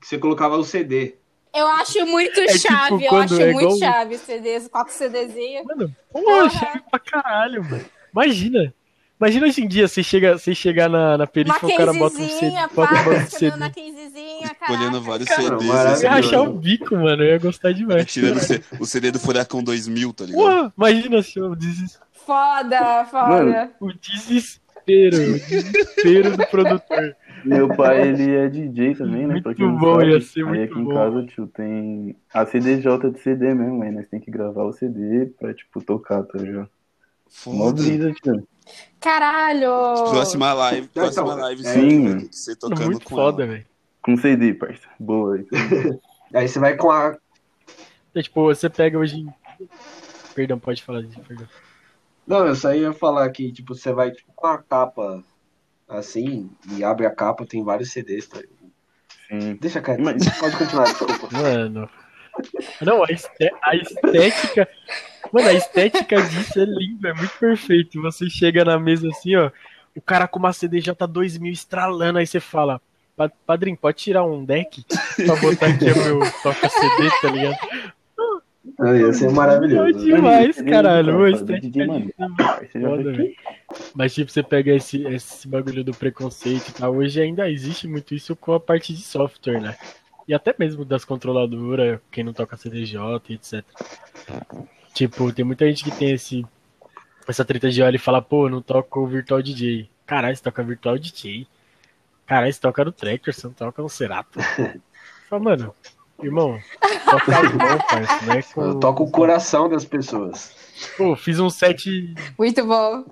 que você colocava o CD. Eu acho muito tipo chave, eu quando acho é muito igual- chave CDs, quatro CDzinhos. Mano, Porra. chave pra caralho, mano. Imagina. Imagina hoje em dia você, chega, você chegar na, na perifa e o cara bota um CD. Bota, bota um escolhendo CD. na caraca. vários Cara, CDs. maravilhoso. Eu ia rachar Maravilhoso. o bico, mano. Eu ia gostar demais. tirando o CD do Furacão 2000, tá ligado? Porra, imagina se eu deses... Foda, foda. Mano. o desespero. O desespero do produtor. Meu pai, ele é DJ também, né? Muito pra quem não bom, sabe. ia ser Aí muito aqui em bom. casa, tio, tem a CDJ de CD mesmo, aí nós tem que gravar o CD pra, tipo, tocar, tá ligado? Mó Foda. brisa, tio. Caralho. Próxima live, Então, próxima live, sim. sim. Você tocando Muito com foda, velho. Com CD, parça. Boa. aí. Aí você vai com a. É, tipo, você pega hoje em... Perdão, pode falar disso, perdão. Não, eu só ia falar que, tipo, você vai tipo, com a capa assim e abre a capa, tem vários CDs, tá? Sim. Deixa quieto. Mas- Pode continuar, desculpa. Mano. Não, a, este- a estética. Mano, a estética disso é linda, é muito perfeito. Você chega na mesa assim, ó. O cara com uma CDJ 2000 estralando, aí você fala. "Pa- Padrinho, pode tirar um deck pra botar aqui o meu toca CD, tá ligado? Ah, Ia ser É maravilhoso. demais, caralho. DJ, estética. Mas, tipo, você pega esse, esse bagulho do preconceito e tal. Hoje ainda existe muito isso com a parte de software, né? E até mesmo das controladoras, quem não toca CDJ, etc. Tipo, tem muita gente que tem esse, essa treta de olhar e falar, pô, não toco o Virtual DJ. Caralho, você toca Virtual DJ. Caralho, você toca no Tracker, você não toca no Cerato. Fala, mano, irmão, toca as mãos, parça, né? Com... Eu toco o coração das pessoas. Pô, fiz um set Muito bom.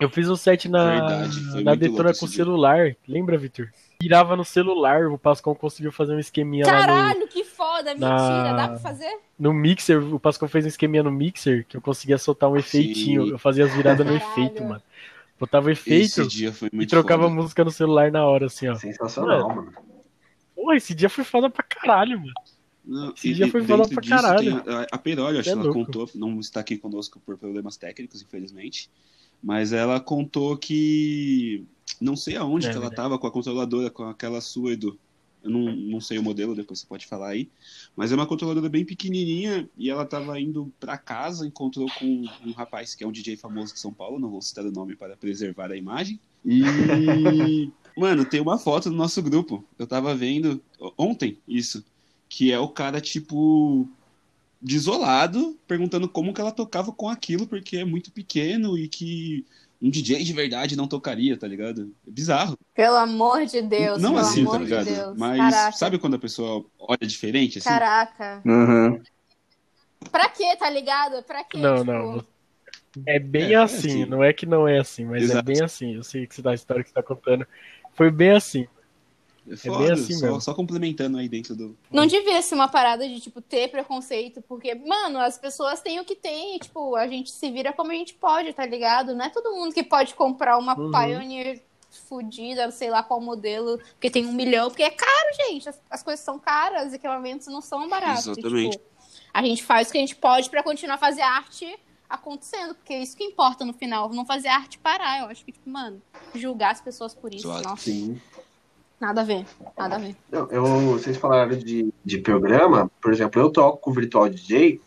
Eu fiz um set na, Verdade, na Detona com dia. celular. Lembra, Vitor? Virava no celular, o Pascal conseguiu fazer um esqueminha lá Caralho, que foda. Mentira, na- dá pra fazer? no, no mixer. O Pascal fez um esqueminha no mixer que eu conseguia soltar um efeitinho. Sim. Eu fazia as viradas no efeito, mano. Botava efeito Esse dia foi e trocava foda. música no celular na hora, assim, ó. Sensacional, mano. Pô, esse dia foi foda pra caralho, mano. Não, Esse e- dia foi foda pra disso caralho. tem a, Peroli, acho É que ela louco. contou, não está aqui conosco por problemas técnicos, infelizmente, mas ela contou que não sei aonde É que ela verdade. tava com a controladora, com aquela sua, Edu. Eu não, não sei o modelo, depois você pode falar aí. Mas é uma controladora bem pequenininha e ela tava indo pra casa, encontrou com um rapaz que é um DJ famoso de São Paulo, não vou citar o nome para preservar a imagem. E, mano, tem uma foto no nosso grupo. Eu tava vendo ontem isso, que é o cara, tipo, desolado, perguntando como que ela tocava com aquilo, porque é muito pequeno e que um DJ de verdade não tocaria, tá ligado? É bizarro. Pelo amor de Deus. não pelo assim, amor tá de ligado? Deus. Mas Caraca. sabe quando a pessoa olha diferente, assim? Caraca. Aham. Pra quê, tá ligado? Pra quê? Não, tipo, não. É bem É, é assim, assim. não é que não é assim, mas é Exato. bem assim. Eu sei que você tá, a história que você tá contando. Foi bem assim. É, bem assim só, mesmo. só complementando aí dentro do. Não devia ser uma parada de, tipo, ter preconceito, porque, mano, as pessoas têm o que tem, e, tipo, a gente se vira como a gente pode, tá ligado? Não é todo mundo que pode comprar uma Uhum. Pioneer fodida, sei lá qual modelo, porque tem um milhão, porque é caro, gente. As, as coisas são caras, os equipamentos não são baratos. E, Exatamente. tipo, a gente faz o que a gente pode pra continuar a fazer arte acontecendo, porque é isso que importa no final, não fazer a arte parar. Eu acho que, tipo, mano, julgar as pessoas por isso, Exato. nossa, Sim. nada a ver, nada a ver. Não, eu, vocês falaram de, de programa, por exemplo, eu toco com o Virtual DJ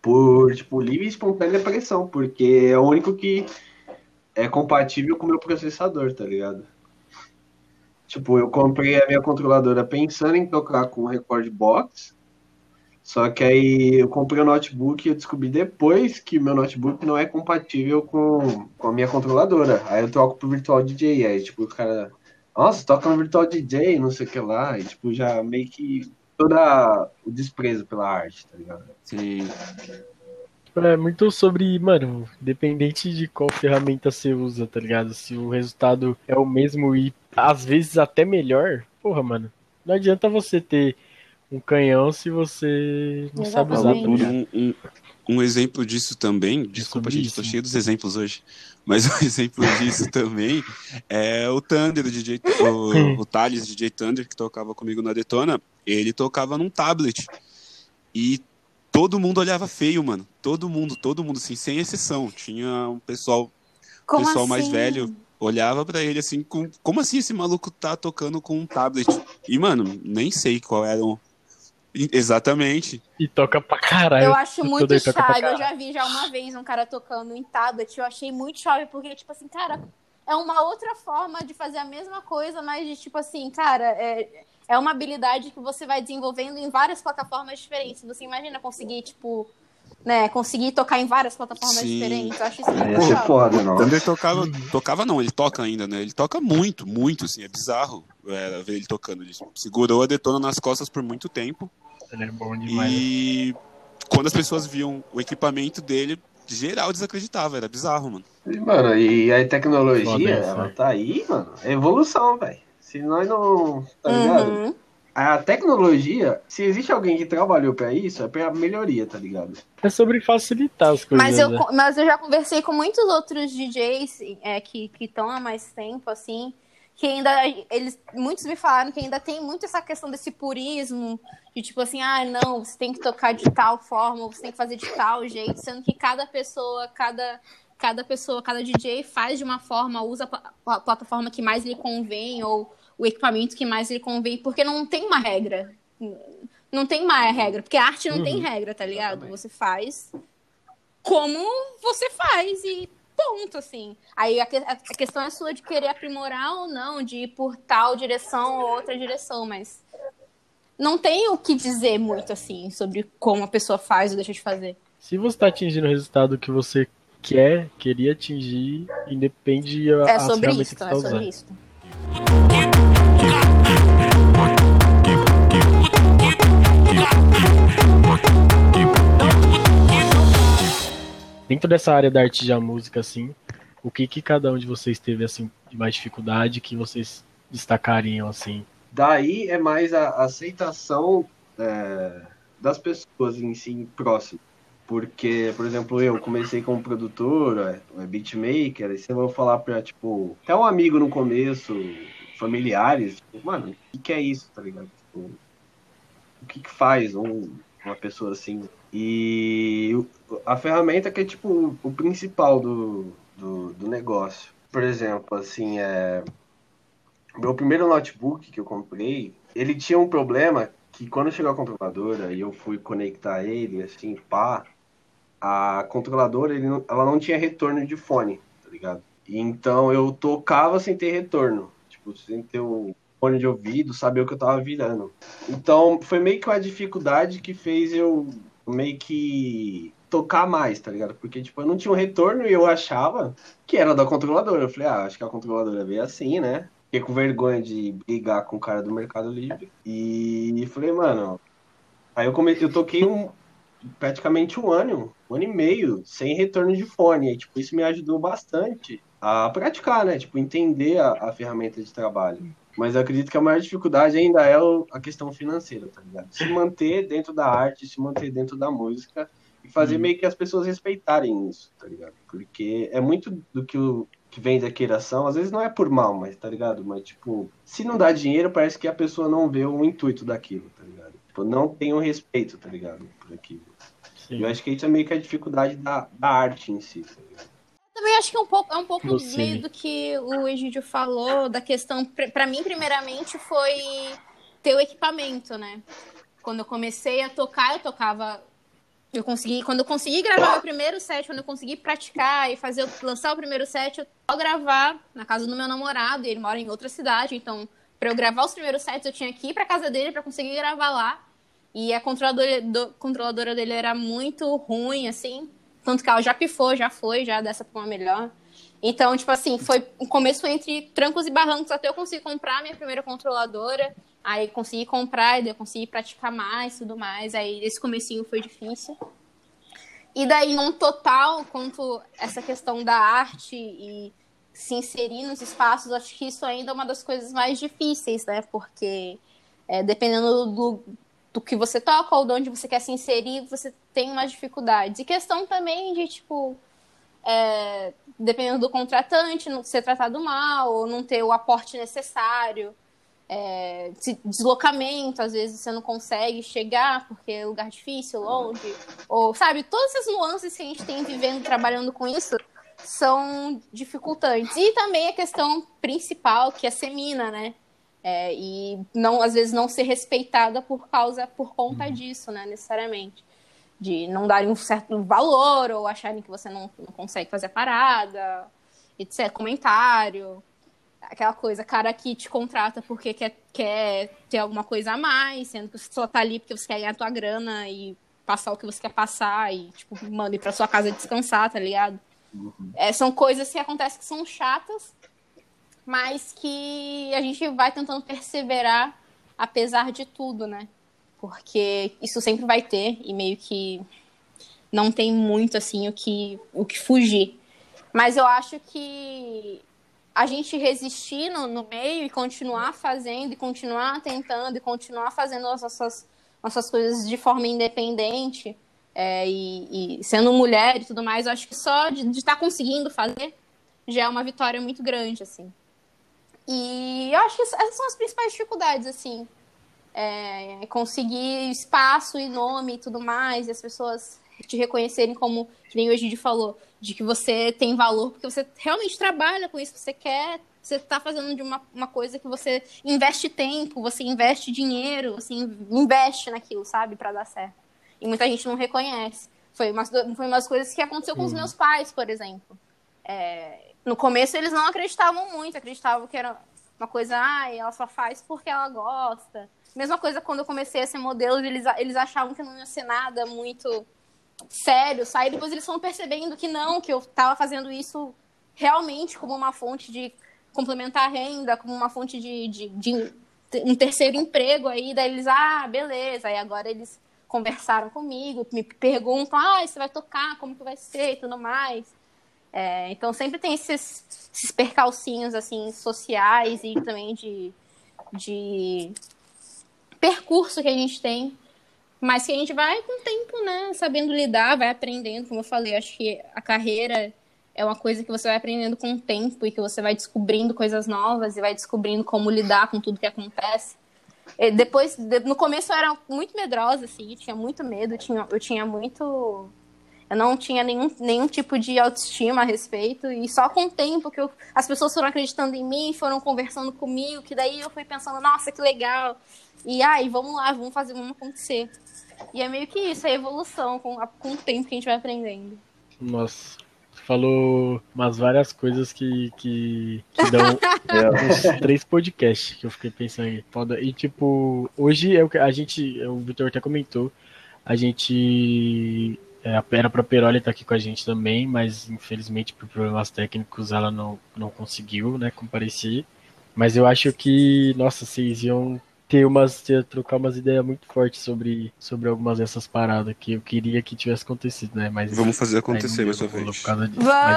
por, tipo, livre e espontânea pressão, porque é o único que é compatível com o meu processador, tá ligado? Tipo, eu comprei a minha controladora pensando em tocar com o Record Box, só que aí eu comprei o notebook e eu descobri depois que meu notebook não é compatível com, com a minha controladora. Aí eu toco pro Virtual DJ, aí tipo, o cara nossa, toca no Virtual DJ, não sei o que lá, e tipo, já meio que toda o desprezo pela arte, tá ligado? Sim. É muito sobre, mano, dependente de qual ferramenta você usa, tá ligado? Se o resultado é o mesmo e às vezes até melhor, porra, mano. Não adianta você ter um canhão se você não sabe usar, Exatamente. ligado? Um, um, um exemplo disso também, desculpa, gente, tô cheio dos exemplos hoje, mas um exemplo disso também é o Thunder, o DJ, o, o Thales, DJ Thunder, que tocava comigo na Detona, ele tocava num tablet e todo mundo olhava feio, mano, todo mundo, todo mundo, assim, sem exceção, tinha um pessoal, Como pessoal mais assim? velho olhava pra ele assim, com, como assim esse maluco tá tocando com um tablet? E, mano, nem sei qual era o... Exatamente. E toca pra caralho. Eu acho muito chave. Eu já vi já uma vez um cara tocando em tablet. Eu achei muito chave, porque, tipo assim, cara, é uma outra forma de fazer a mesma coisa, mas de tipo assim, cara, é, é uma habilidade que você vai desenvolvendo em várias plataformas diferentes. Você imagina conseguir, tipo, né, conseguir tocar em várias plataformas Sim. diferentes. Eu acho isso muito ia ser chave. foda, não. Thunder tocava, tocava não, ele toca ainda, né? Ele toca muito, muito, assim, é bizarro é, ver ele tocando. Ele segurou a detona nas costas por muito tempo Ele é bom demais. e quando as pessoas viam o equipamento dele, geral desacreditava, era bizarro, mano. E, Mano, e a tecnologia, Foda ela né? tá aí, mano. É evolução, velho. Se nós não. Tá ligado? Uhum. A tecnologia, se existe alguém que trabalhou pra isso, é pra melhoria, tá ligado? É sobre facilitar as coisas. Mas eu, né? mas eu já conversei com muitos outros DJs é, que estão há mais tempo, assim, que ainda eles muitos me falaram que ainda tem muito essa questão desse purismo de tipo assim, ah, não, você tem que tocar de tal forma, você tem que fazer de tal jeito, sendo que cada pessoa, cada cada pessoa, cada DJ faz de uma forma, usa a pla- a plataforma que mais lhe convém ou o equipamento que mais lhe convém, porque não tem uma regra. Não tem uma regra, porque a arte não tem regra, tá ligado? Você faz como você faz e ponto, assim. Aí a, a questão é sua de querer aprimorar ou não, de ir por tal direção ou outra direção, mas não tem o que dizer muito, assim, sobre como a pessoa faz ou deixa de fazer. Se você tá atingindo o resultado que você quer, queria atingir, independe a, É sobre ferramentas isso, que você é sobre usando. isso. Dentro dessa área da arte da música, assim, o que que cada um de vocês teve, assim, de mais dificuldade que vocês destacariam, assim? Daí é mais a aceitação é, das pessoas em si próximo. Porque, por exemplo, eu comecei como produtor, é, é beatmaker, aí você vai falar pra, tipo, até um amigo no começo, familiares, tipo, mano, o que, que é isso, tá ligado? Tipo, o que, que faz um, uma pessoa assim? E a ferramenta que é, tipo, o principal do, do, do negócio. Por exemplo, assim, é meu primeiro notebook que eu comprei, ele tinha um problema que quando chegou a controladora e eu fui conectar ele, assim, pá, a controladora, ele não- ela não tinha retorno de fone, tá ligado? Então eu tocava sem ter retorno, tipo, sem ter o fone de ouvido, saber o que eu tava virando. Então foi meio que uma dificuldade que fez eu meio que tocar mais, tá ligado? Porque, tipo, eu não tinha um retorno e eu achava que era da controladora. Eu falei, ah, acho que a controladora veio assim, né? Fiquei com vergonha de brigar com o cara do Mercado Livre. E falei, mano. Aí eu comecei, eu toquei um, praticamente um ano, um ano e meio, sem retorno de fone. E, tipo, isso me ajudou bastante a praticar, né? Tipo, entender a, a ferramenta de trabalho. Mas eu acredito que a maior dificuldade ainda é a questão financeira, tá ligado? Se manter dentro da arte, se manter dentro da música e fazer meio que as pessoas respeitarem isso, tá ligado? Porque é muito do que o, que vem da queiração, às vezes não é por mal, mas tá ligado? Mas, tipo, se não dá dinheiro, parece que a pessoa não vê o intuito daquilo, tá ligado? Tipo, não tem o respeito, tá ligado? Por aquilo. Sim. Eu acho que isso é meio que a dificuldade da, da arte em si, tá ligado? Também acho que é um pouco, é um pouco Você. meio do que o Egídio falou, da questão, pra mim, primeiramente, foi ter o equipamento, né? Quando eu comecei a tocar, eu tocava. Eu consegui, quando eu consegui gravar meu primeiro set, quando eu consegui praticar e fazer, lançar o primeiro set, eu só gravar na casa do meu namorado, e ele mora em outra cidade, então, pra eu gravar os primeiros sets, eu tinha que ir pra casa dele pra conseguir gravar lá. E a controladora, do- controladora dele era muito ruim, assim. Tanto que ela já pifou, já foi, já dessa pra uma melhor. Então, tipo assim, foi um começo entre trancos e barrancos até eu conseguir comprar a minha primeira controladora. Aí consegui comprar, e eu consegui praticar mais tudo mais. Aí esse comecinho foi difícil. E daí, num total, quanto essa questão da arte e se inserir nos espaços, acho que isso ainda é uma das coisas mais difíceis, né? Porque é, dependendo do, do que você toca ou de onde você quer se inserir, você tem umas dificuldades. E questão também de, tipo, é, dependendo do contratante, não ser tratado mal, ou não ter o aporte necessário. É, deslocamento, às vezes você não consegue chegar porque é lugar difícil, longe, ou sabe, todas essas nuances que a gente tem vivendo, trabalhando com isso, são dificultantes. E também a questão principal, que é ser mina, né? É, e não, às vezes não ser respeitada por causa, por conta disso, né, necessariamente. De não darem um certo valor, ou acharem que você não, não consegue fazer a parada, etc. Comentário aquela coisa, cara que te contrata porque quer, quer ter alguma coisa a mais, sendo que você só tá ali porque você quer ganhar a tua grana e passar o que você quer passar e, tipo, manda ir pra sua casa descansar, tá ligado? É, são coisas que acontecem que são chatas, mas que a gente vai tentando perseverar apesar de tudo, né? Porque isso sempre vai ter e meio que não tem muito, assim, o que, o que fugir. Mas eu acho que a gente resistir no, no meio e continuar fazendo, e continuar tentando, e continuar fazendo as nossas, nossas coisas de forma independente, é, e, e sendo mulher e tudo mais, eu acho que só de estar conseguindo fazer já é uma vitória muito grande, assim. E eu acho que essas são as principais dificuldades, assim. É, conseguir espaço e nome e tudo mais, e as pessoas te reconhecerem como, que nem o Egídio falou, de que você tem valor, porque você realmente trabalha com isso, você quer, você está fazendo de uma, uma coisa que você investe tempo, você investe dinheiro, você investe naquilo, sabe, para dar certo. E muita gente não reconhece. Foi uma, foi umas coisas que aconteceu com os meus pais, por exemplo. É, no começo eles não acreditavam muito, acreditavam que era uma coisa, ah, ela só faz porque ela gosta. Mesma coisa quando eu comecei a ser modelo, eles, eles achavam que não ia ser nada muito sério, sabe? Depois eles foram percebendo que não, que eu estava fazendo isso realmente como uma fonte de complementar a renda, como uma fonte de, de, de, um terceiro emprego aí. Daí eles, ah, beleza. Aí agora eles conversaram comigo, me perguntam, ah, você vai tocar, como que vai ser e tudo mais. É, então sempre tem esses, esses percalcinhos assim sociais e também de, de percurso que a gente tem mas que a gente vai com o tempo, né? Sabendo lidar, vai aprendendo, como eu falei. Acho que a carreira é uma coisa que você vai aprendendo com o tempo e que você vai descobrindo coisas novas e vai descobrindo como lidar com tudo que acontece. E depois, no começo eu era muito medrosa, assim, tinha muito medo, tinha, eu tinha muito. Eu não tinha nenhum, nenhum tipo de autoestima a respeito, e só com o tempo que eu, as pessoas foram acreditando em mim, foram conversando comigo, que daí eu fui pensando, nossa, que legal. E aí, vamos lá, vamos fazer, vamos acontecer. E é meio que isso, a evolução com, a, com o tempo que a gente vai aprendendo. Nossa, falou umas várias coisas que, que, que dão uns três podcasts que eu fiquei pensando aí. Foda. E tipo, hoje é o que a gente, o Vitor até comentou, a gente é, era pra Peroli estar aqui com a gente também, mas infelizmente por problemas técnicos ela não, não conseguiu, né, comparecer. Mas eu acho que, nossa, vocês iam ter umas ter, trocar umas ideias muito fortes sobre, sobre algumas dessas paradas que eu queria que tivesse acontecido, né? Mas vamos fazer acontecer mais uma vez. Vamos,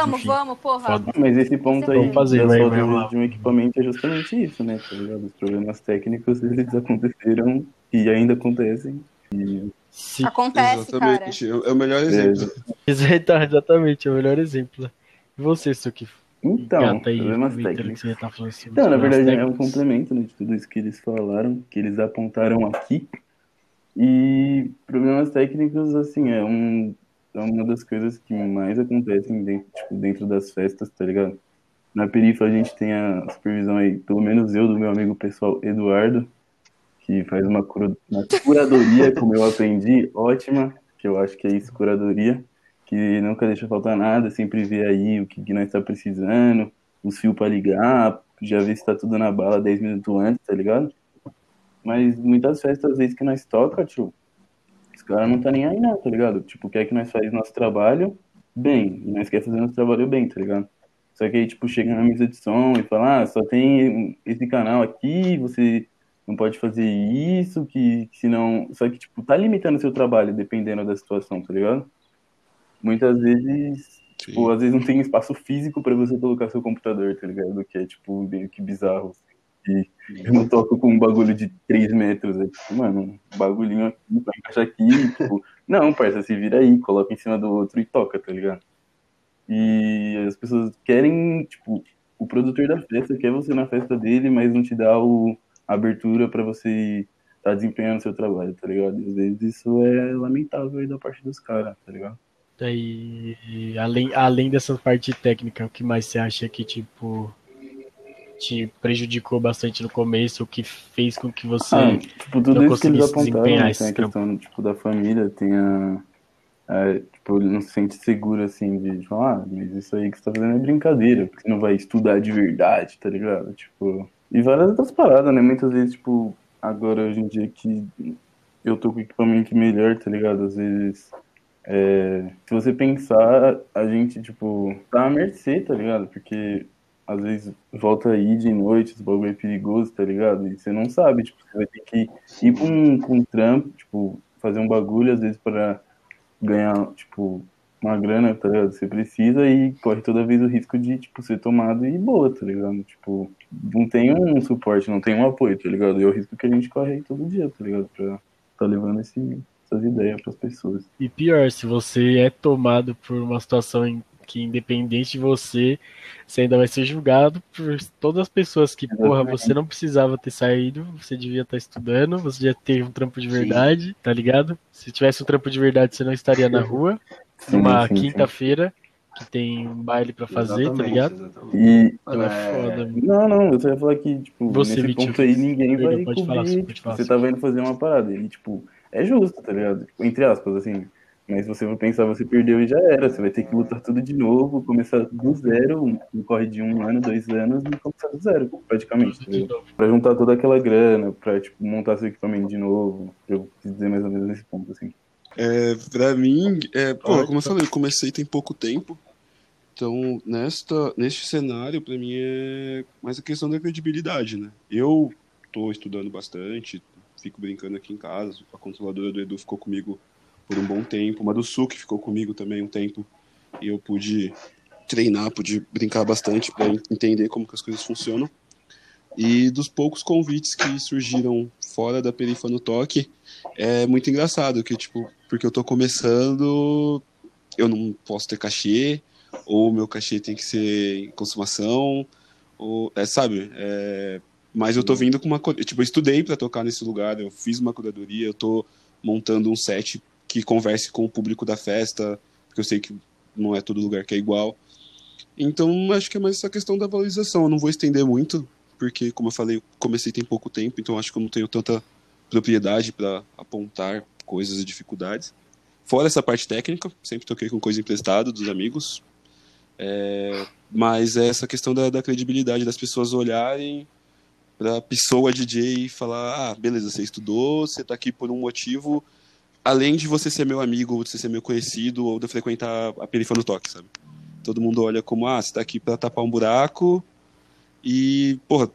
mas, vamos, porra. Foda. Mas esse ponto aí vamos fazer, vai, vai, de um equipamento é justamente isso, né? Tá? Os problemas técnicos eles aconteceram e ainda acontecem. E... Sim. Acontece, Exatamente. cara. É o melhor exemplo. É, exatamente, é o melhor exemplo. E você, Suki? Então, aí, problemas técnicos. tá Então, na verdade, é um técnicos. complemento né, de tudo isso que eles falaram, que eles apontaram aqui. E problemas técnicos, assim, é, um, é uma das coisas que mais acontecem dentro, tipo, dentro das festas, tá ligado? Na perifa a gente tem a supervisão aí, pelo menos eu, do meu amigo pessoal Eduardo, que faz uma, cura- uma curadoria, como eu aprendi, ótima, que eu acho que é isso, curadoria, que nunca deixa faltar nada, sempre vê aí o que, que nós está precisando, os fios para ligar, já vê se tá tudo na bala 10 minutos antes, tá ligado? Mas muitas festas, às vezes que nós toca, tio, os caras não tá nem aí não, tá ligado? Tipo, quer que nós faz nosso trabalho bem, e nós quer fazer nosso trabalho bem, tá ligado? Só que aí, tipo, chega na mesa de som e fala, ah, só tem esse canal aqui, você não pode fazer isso, que, que senão... Só que, tipo, tá limitando o seu trabalho, dependendo da situação, tá ligado? Muitas vezes, tipo, às vezes não tem espaço físico pra você colocar seu computador, tá ligado? Que é, tipo, meio que bizarro. E eu não toco com um bagulho de 3 metros, é tipo, mano, um bagulhinho aqui pra encaixar aqui, tipo, não, parça, se vira aí, coloca em cima do outro e toca, tá ligado? E as pessoas querem, tipo, o produtor da festa quer você na festa dele, mas não te dá o, abertura pra você tá desempenhando seu trabalho, tá ligado? E às vezes isso é lamentável aí da parte dos caras, tá ligado? Daí, além, além dessa parte técnica, o que mais você acha que, tipo, te prejudicou bastante no começo, o que fez com que você Ah, tipo, tudo não isso que eles apontaram, né? esse tem a questão tipo, da família, tem a, a- Tipo, ele não se sente seguro assim de falar, ah, mas isso aí que você tá fazendo é brincadeira, porque você não vai estudar de verdade, tá ligado? Tipo. E várias outras paradas, né? Muitas vezes, tipo, agora hoje em dia que eu tô com equipamento melhor, tá ligado? Às vezes. é, se você pensar, a gente, tipo, tá à mercê, tá ligado? Porque às vezes volta aí de noite, os bagulho é perigoso, tá ligado? E você não sabe, tipo, você vai ter que ir pra um, pra um trampo, tipo, fazer um bagulho, às vezes, pra ganhar, tipo, uma grana, tá ligado? Você precisa e corre toda vez o risco de, tipo, ser tomado e boa, tá ligado? Tipo, não tem um suporte, não tem um apoio, tá ligado? E é o risco que a gente corre aí todo dia, tá ligado? Pra tá levando esse, essas ideias pras pessoas. E pior, se você é tomado por uma situação em que, independente de você, você ainda vai ser julgado por todas as pessoas que, porra, Exatamente. você não precisava ter saído, você devia estar estudando, você devia ter um trampo de Sim. verdade, tá ligado? Se tivesse um trampo de verdade, você não estaria na rua, Sim, numa quinta-feira, que tem um baile pra fazer, tá Exatamente, ligado? exatamente. E, Então é É, foda, mano. Não, não, eu só ia falar que, tipo, Você, nesse ponto aí ninguém vai pode cobrir, falar, pode tipo, falar, você tava indo fazer uma parada, e, tipo, é justo, tá ligado? Tipo, entre aspas, assim, mas você for pensar, você perdeu e já era, você vai ter que lutar tudo de novo, começar do zero, um corre de um ano, dois anos, e começar do zero, praticamente, tá. Pra juntar toda aquela grana, pra, tipo, montar seu equipamento de novo, eu quis dizer mais ou menos nesse ponto, assim. É, pra mim, é, pô, como eu pode. falei, eu comecei tem pouco tempo. Então, nesta, neste cenário, pra mim é mais a questão da credibilidade, né? Eu tô estudando bastante, fico brincando aqui em casa. A controladora do Edu ficou comigo por um bom tempo. Uma do Suki ficou comigo também um tempo. E eu pude treinar, pude brincar bastante para entender como que as coisas funcionam. E dos poucos convites que surgiram fora da Perifa no Toque, é muito engraçado, que tipo, porque eu tô começando, eu não posso ter cachê, ou meu cachê tem que ser em consumação, ou, é, sabe? É, mas eu tô vindo com uma. Tipo, eu estudei para tocar nesse lugar, eu fiz uma curadoria, eu tô montando um set que converse com o público da festa, porque eu sei que não é todo lugar que é igual. Então, acho que é mais essa questão da valorização. Eu não vou estender muito, porque, como eu falei, comecei tem pouco tempo, então acho que eu não tenho tanta propriedade para apontar coisas e dificuldades. Fora essa parte técnica, sempre toquei com coisa emprestada dos amigos. É, mas é essa questão da, da credibilidade das pessoas olharem para a pessoa DJ e falar: ah, beleza, você estudou, você está aqui por um motivo, além de você ser meu amigo, ou de você ser meu conhecido, ou de frequentar a perifa no toque, sabe? Todo mundo olha como: ah, você está aqui para tapar um buraco e, porra,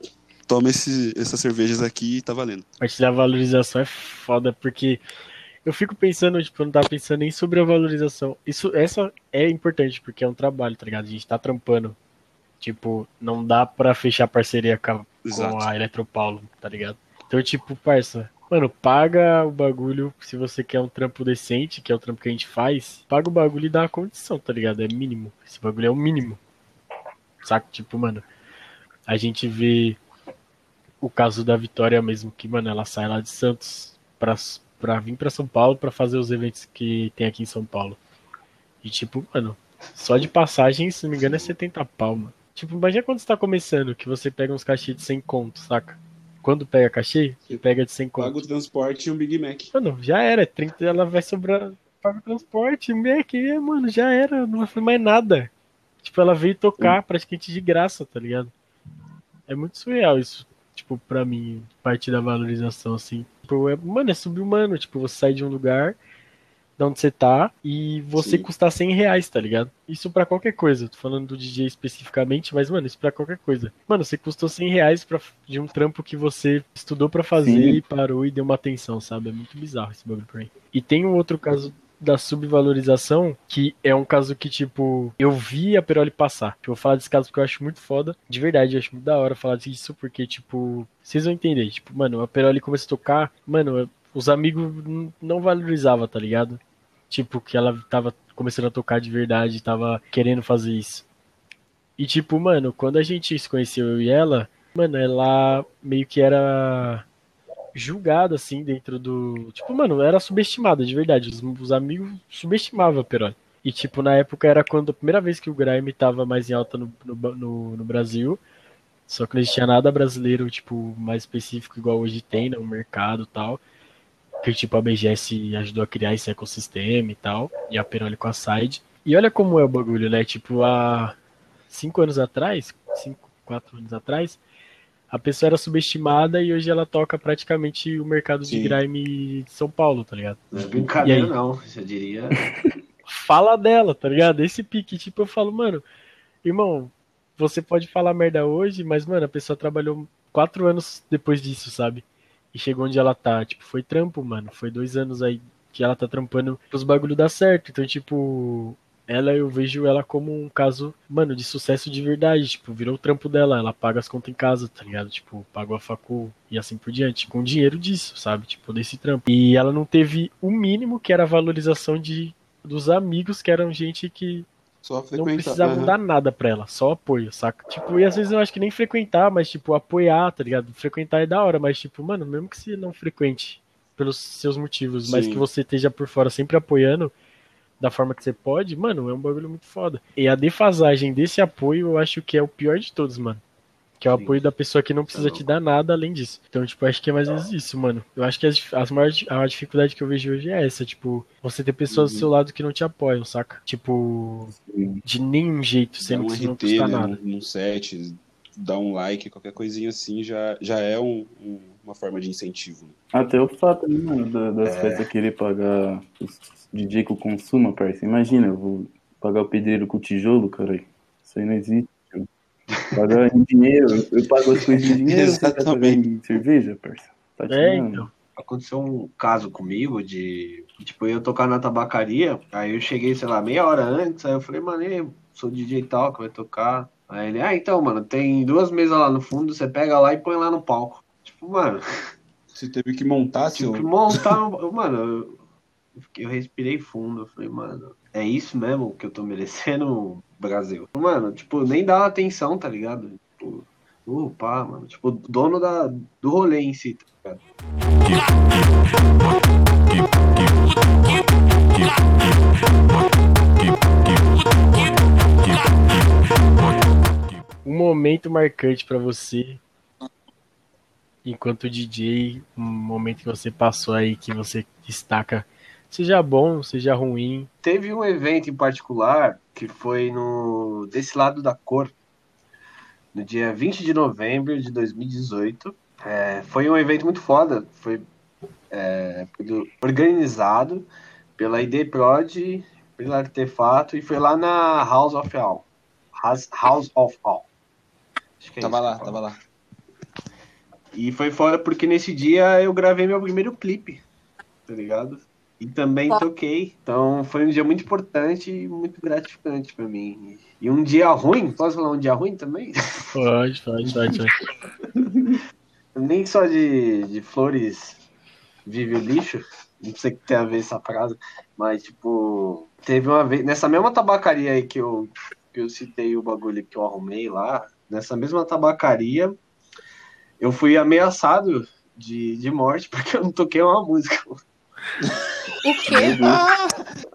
toma esse, essas cervejas aqui e tá valendo. Parte da valorização é foda, porque eu fico pensando, tipo, eu não tava pensando nem sobre a valorização. Isso, essa é importante, porque é um trabalho, tá ligado? A gente tá trampando. Tipo, não dá pra fechar parceria com a, Exato. com a Eletropaulo, tá ligado? Então, tipo, parça, mano, paga o bagulho se você quer um trampo decente, que é o trampo que a gente faz, paga o bagulho e dá a condição, tá ligado? É mínimo. Esse bagulho é o mínimo. saca? Tipo, mano, a gente vê o caso da Vitória mesmo, que, mano, ela sai lá de Santos pra, pra vir pra São Paulo pra fazer os eventos que tem aqui em São Paulo. E, tipo, mano, só de passagem, se não me engano, é 70 pau, mano. Tipo, imagina quando você tá começando, que você pega uns cachê de 100 conto, saca? Quando pega cachê, você pega de 100 conto. Paga o transporte e um Big Mac. Mano, já era, 30, ela vai sobrar paga o transporte, Mac, mano, já era, não foi mais nada. Tipo, ela veio tocar praticamente de graça, tá ligado? É muito surreal isso, tipo, pra mim, parte da valorização, assim. Tipo, é, mano, é subhumano, tipo, você sai de um lugar de onde você tá e você Sim. custar 100 reais, tá ligado? Isso pra qualquer coisa. Tô falando do DJ especificamente, mas, mano, isso pra qualquer coisa. Mano, você custou 100 reais pra, de um trampo que você estudou pra fazer Sim. e parou e deu uma atenção, sabe? É muito bizarro esse bagulho pra mim. E tem um outro caso da subvalorização, que é um caso que, tipo, eu vi a Peroli passar. Eu vou falar desse caso porque eu acho muito foda. De verdade, eu acho muito da hora falar disso, porque, tipo, vocês vão entender. Tipo, mano, a Peroli começou a tocar, mano, os amigos não valorizavam, tá ligado? Tipo, que ela tava começando a tocar de verdade, tava querendo fazer isso. E, tipo, mano, quando a gente se conheceu, eu e ela, mano, ela meio que era julgada, assim, dentro do. Tipo, mano, era subestimada, de verdade. Os, os amigos subestimavam a Peroni. E, tipo, na época era quando a primeira vez que o Grime tava mais em alta no, no, no, no Brasil. Só que não existia nada brasileiro, tipo, mais específico, igual hoje tem, no mercado e tal. Que, tipo, a BGS ajudou a criar esse ecossistema e tal. E a Peroli com a Side. E olha como é o bagulho, né? Tipo, há cinco anos atrás, cinco, quatro anos atrás, a pessoa era subestimada e hoje ela toca praticamente o mercado de Sim. grime de São Paulo, tá ligado? Não é brincadeira, não. Eu diria. Fala dela, tá ligado? Esse pique, tipo, eu falo, mano, irmão, você pode falar merda hoje, mas, mano, a pessoa trabalhou quatro anos depois disso, sabe? E chegou onde ela tá. Tipo, foi trampo, mano. Foi dois anos aí que ela tá trampando pros bagulho dar certo. Então, tipo, ela eu vejo ela como um caso, mano, de sucesso de verdade. Tipo, virou o trampo dela. Ela paga as contas em casa, tá ligado? Tipo, pagou a facu e assim por diante. Com dinheiro disso, sabe? Tipo, desse trampo. E ela não teve o mínimo que era a valorização de, dos amigos, que eram gente que não precisavam Aham. dar nada pra ela, só apoio, saca? Tipo, e às vezes eu acho que nem frequentar, mas tipo, apoiar, tá ligado? Frequentar é da hora, mas tipo, mano, mesmo que você não frequente pelos seus motivos, mas Sim. que você esteja por fora sempre apoiando da forma que você pode, mano, é um bagulho muito foda. E a defasagem desse apoio eu acho que é o pior de todos, mano. Que é o Sim. apoio da pessoa que não precisa louco. te dar nada além disso. Então, tipo, acho que é mais ou menos isso, mano. Eu acho que as, as maiores, a dificuldade que eu vejo hoje é essa, tipo, você ter pessoas do Uhum. seu lado que não te apoiam, saca? Tipo, de nenhum jeito, sendo um que isso não RT, custa né, nada. num set, dar um like, qualquer coisinha assim, já, já é um- um- uma forma de incentivo. né? Até o fato, né, mano, da- das É. festas querer pagar os DJ com consumo, parça. Imagina, eu vou pagar o pedreiro com tijolo, cara. Isso aí não existe. tio. Pagar em dinheiro, eu- eu pago as coisas em dinheiro, pagar Exatamente. em cerveja, parça. Tá É, então. Aconteceu um caso comigo de. Tipo, eu ia tocar na tabacaria, aí eu cheguei, sei lá, meia hora antes, aí eu falei, mano, e aí, sou DJ tal que vai tocar. Aí ele, ah, então, mano, tem duas mesas lá no fundo, você pega lá e põe lá no palco. Tipo, mano, Você teve que montar seu. tipo, montar. um- Mano, eu, eu respirei fundo. Eu falei, mano, é isso mesmo que eu tô merecendo, Brasil? Mano, tipo, nem dá atenção, tá ligado? Tipo, pá, mano. Tipo, dono da, do rolê em si, tá ligado? Um momento marcante pra você enquanto DJ, um momento que você passou aí que você destaca, seja bom, seja ruim. Teve um evento em particular que foi no desse lado da cor, no dia 20 de novembro de 2018. É, foi um evento muito foda, foi é, organizado pela ID Prod, pela Artefato e foi lá na House of All. House, House of All. Acho que é Tava isso lá, tava lá. E foi foda porque nesse dia eu gravei meu primeiro clipe, tá ligado? E também toquei. Então foi um dia muito importante e muito gratificante pra mim. E um dia ruim, posso falar um dia ruim também? Pode, pode, pode, pode. Nem só de, de flores vive o lixo. Não sei o que tem a ver essa frase. Mas, tipo, teve uma vez. Nessa mesma tabacaria aí que eu, que eu citei o bagulho que eu arrumei lá, nessa mesma tabacaria, eu fui ameaçado de, de morte porque eu não toquei uma música. O quê?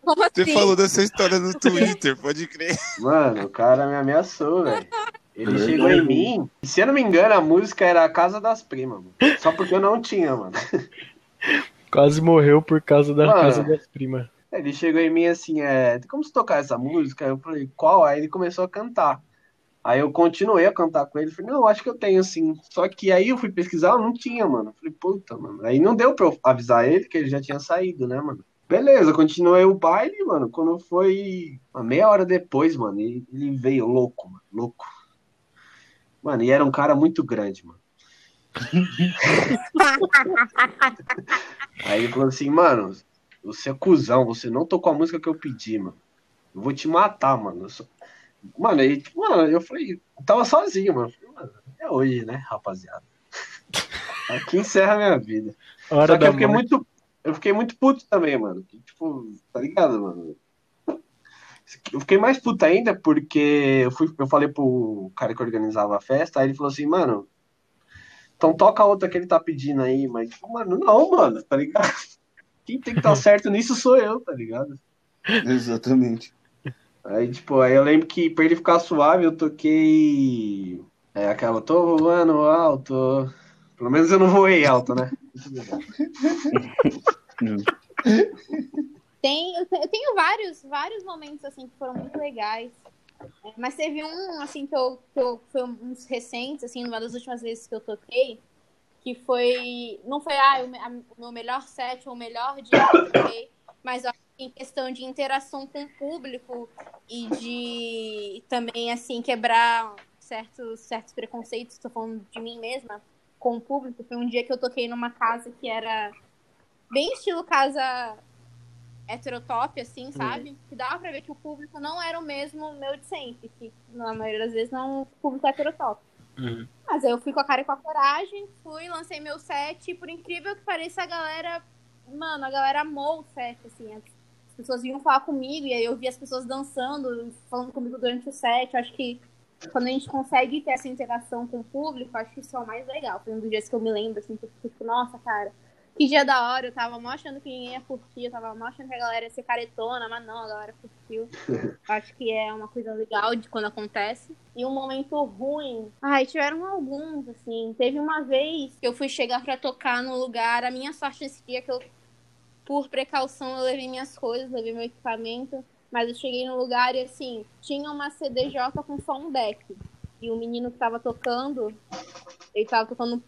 Como Você assim? falou dessa história no Twitter, pode crer. Mano, o cara me ameaçou, velho. Ele É chegou em mim, e se eu não me engano, a música era a Casa das Primas, mano. Só porque eu não tinha, mano. Quase morreu por causa da Mano. casa das primas. Ele chegou em mim assim, é, tem como se tocar essa música? Eu falei, qual? Aí ele começou a cantar. Aí eu continuei a cantar com ele, falei, não, acho que eu tenho sim. Só que aí eu fui pesquisar, eu não tinha, mano. Falei, puta, mano. Aí não deu pra eu avisar ele que ele já tinha saído, né, mano? Beleza, continuei o baile, mano. Quando foi uma meia hora depois, mano, ele, ele veio louco, mano, louco. Mano, e era um cara muito grande, mano. Aí ele falou assim, mano, você é cuzão, você não tocou a música que eu pedi, mano. Eu vou te matar, mano. Eu sou- Mano, aí, tipo, mano, eu falei, eu tava sozinho, mano. Falei, mano, é hoje, né, rapaziada? Aqui encerra a minha vida. Hora Só que eu fiquei morte. muito. Eu fiquei muito puto também, mano. Que, tipo, tá ligado, mano? Eu fiquei mais puto ainda porque eu, fui, eu falei pro cara que organizava a festa, aí ele falou assim, mano, então toca a outra que ele tá pedindo aí, mas, tipo, mano, não, mano, tá ligado? Quem tem que estar certo nisso sou eu, tá ligado? Exatamente. Aí, tipo, aí eu lembro que pra ele ficar suave, eu toquei. É aquela, tô voando alto. Pelo menos eu não voei alto, né? Tem, eu te- eu tenho vários, vários momentos assim que foram muito legais. É, Mas teve um assim que eu, que eu foi uns recentes assim, uma das últimas vezes que eu toquei, que foi não foi ah, o, o meu melhor set ou o melhor dia que eu toquei, mas eu acho que em questão de interação com o público e de também assim quebrar certos certos preconceitos, estou falando de mim mesma com o público, foi um dia que eu toquei numa casa que era bem estilo casa heterotop, assim, sabe? Que dava pra ver que o público não era o mesmo meu de sempre, que na maioria das vezes não é um público heterotop. Uhum. Mas eu fui com a cara e com a coragem, fui, lancei meu set, e por incrível que pareça, a galera, mano, a galera amou o set, assim, as pessoas vinham falar comigo, e aí eu vi as pessoas dançando, falando comigo durante o set, eu acho que quando a gente consegue ter essa interação com o público, acho que isso é o mais legal. Foi um dos dias que eu me lembro, assim, que eu fico, nossa, cara, que dia da hora, eu tava mó achando que ninguém ia curtir, eu tava mó achando que a galera ia ser caretona, mas não, a galera curtiu. Acho que é uma coisa legal de quando acontece. E um momento ruim. Ai, tiveram alguns, assim. Teve uma vez que eu fui chegar pra tocar no lugar. A minha sorte nesse dia é que eu, por precaução, eu levei minhas coisas, levei meu equipamento. Mas eu cheguei no lugar e, assim, tinha uma CDJ com só um deck. E o menino que tava tocando, ele tava tocando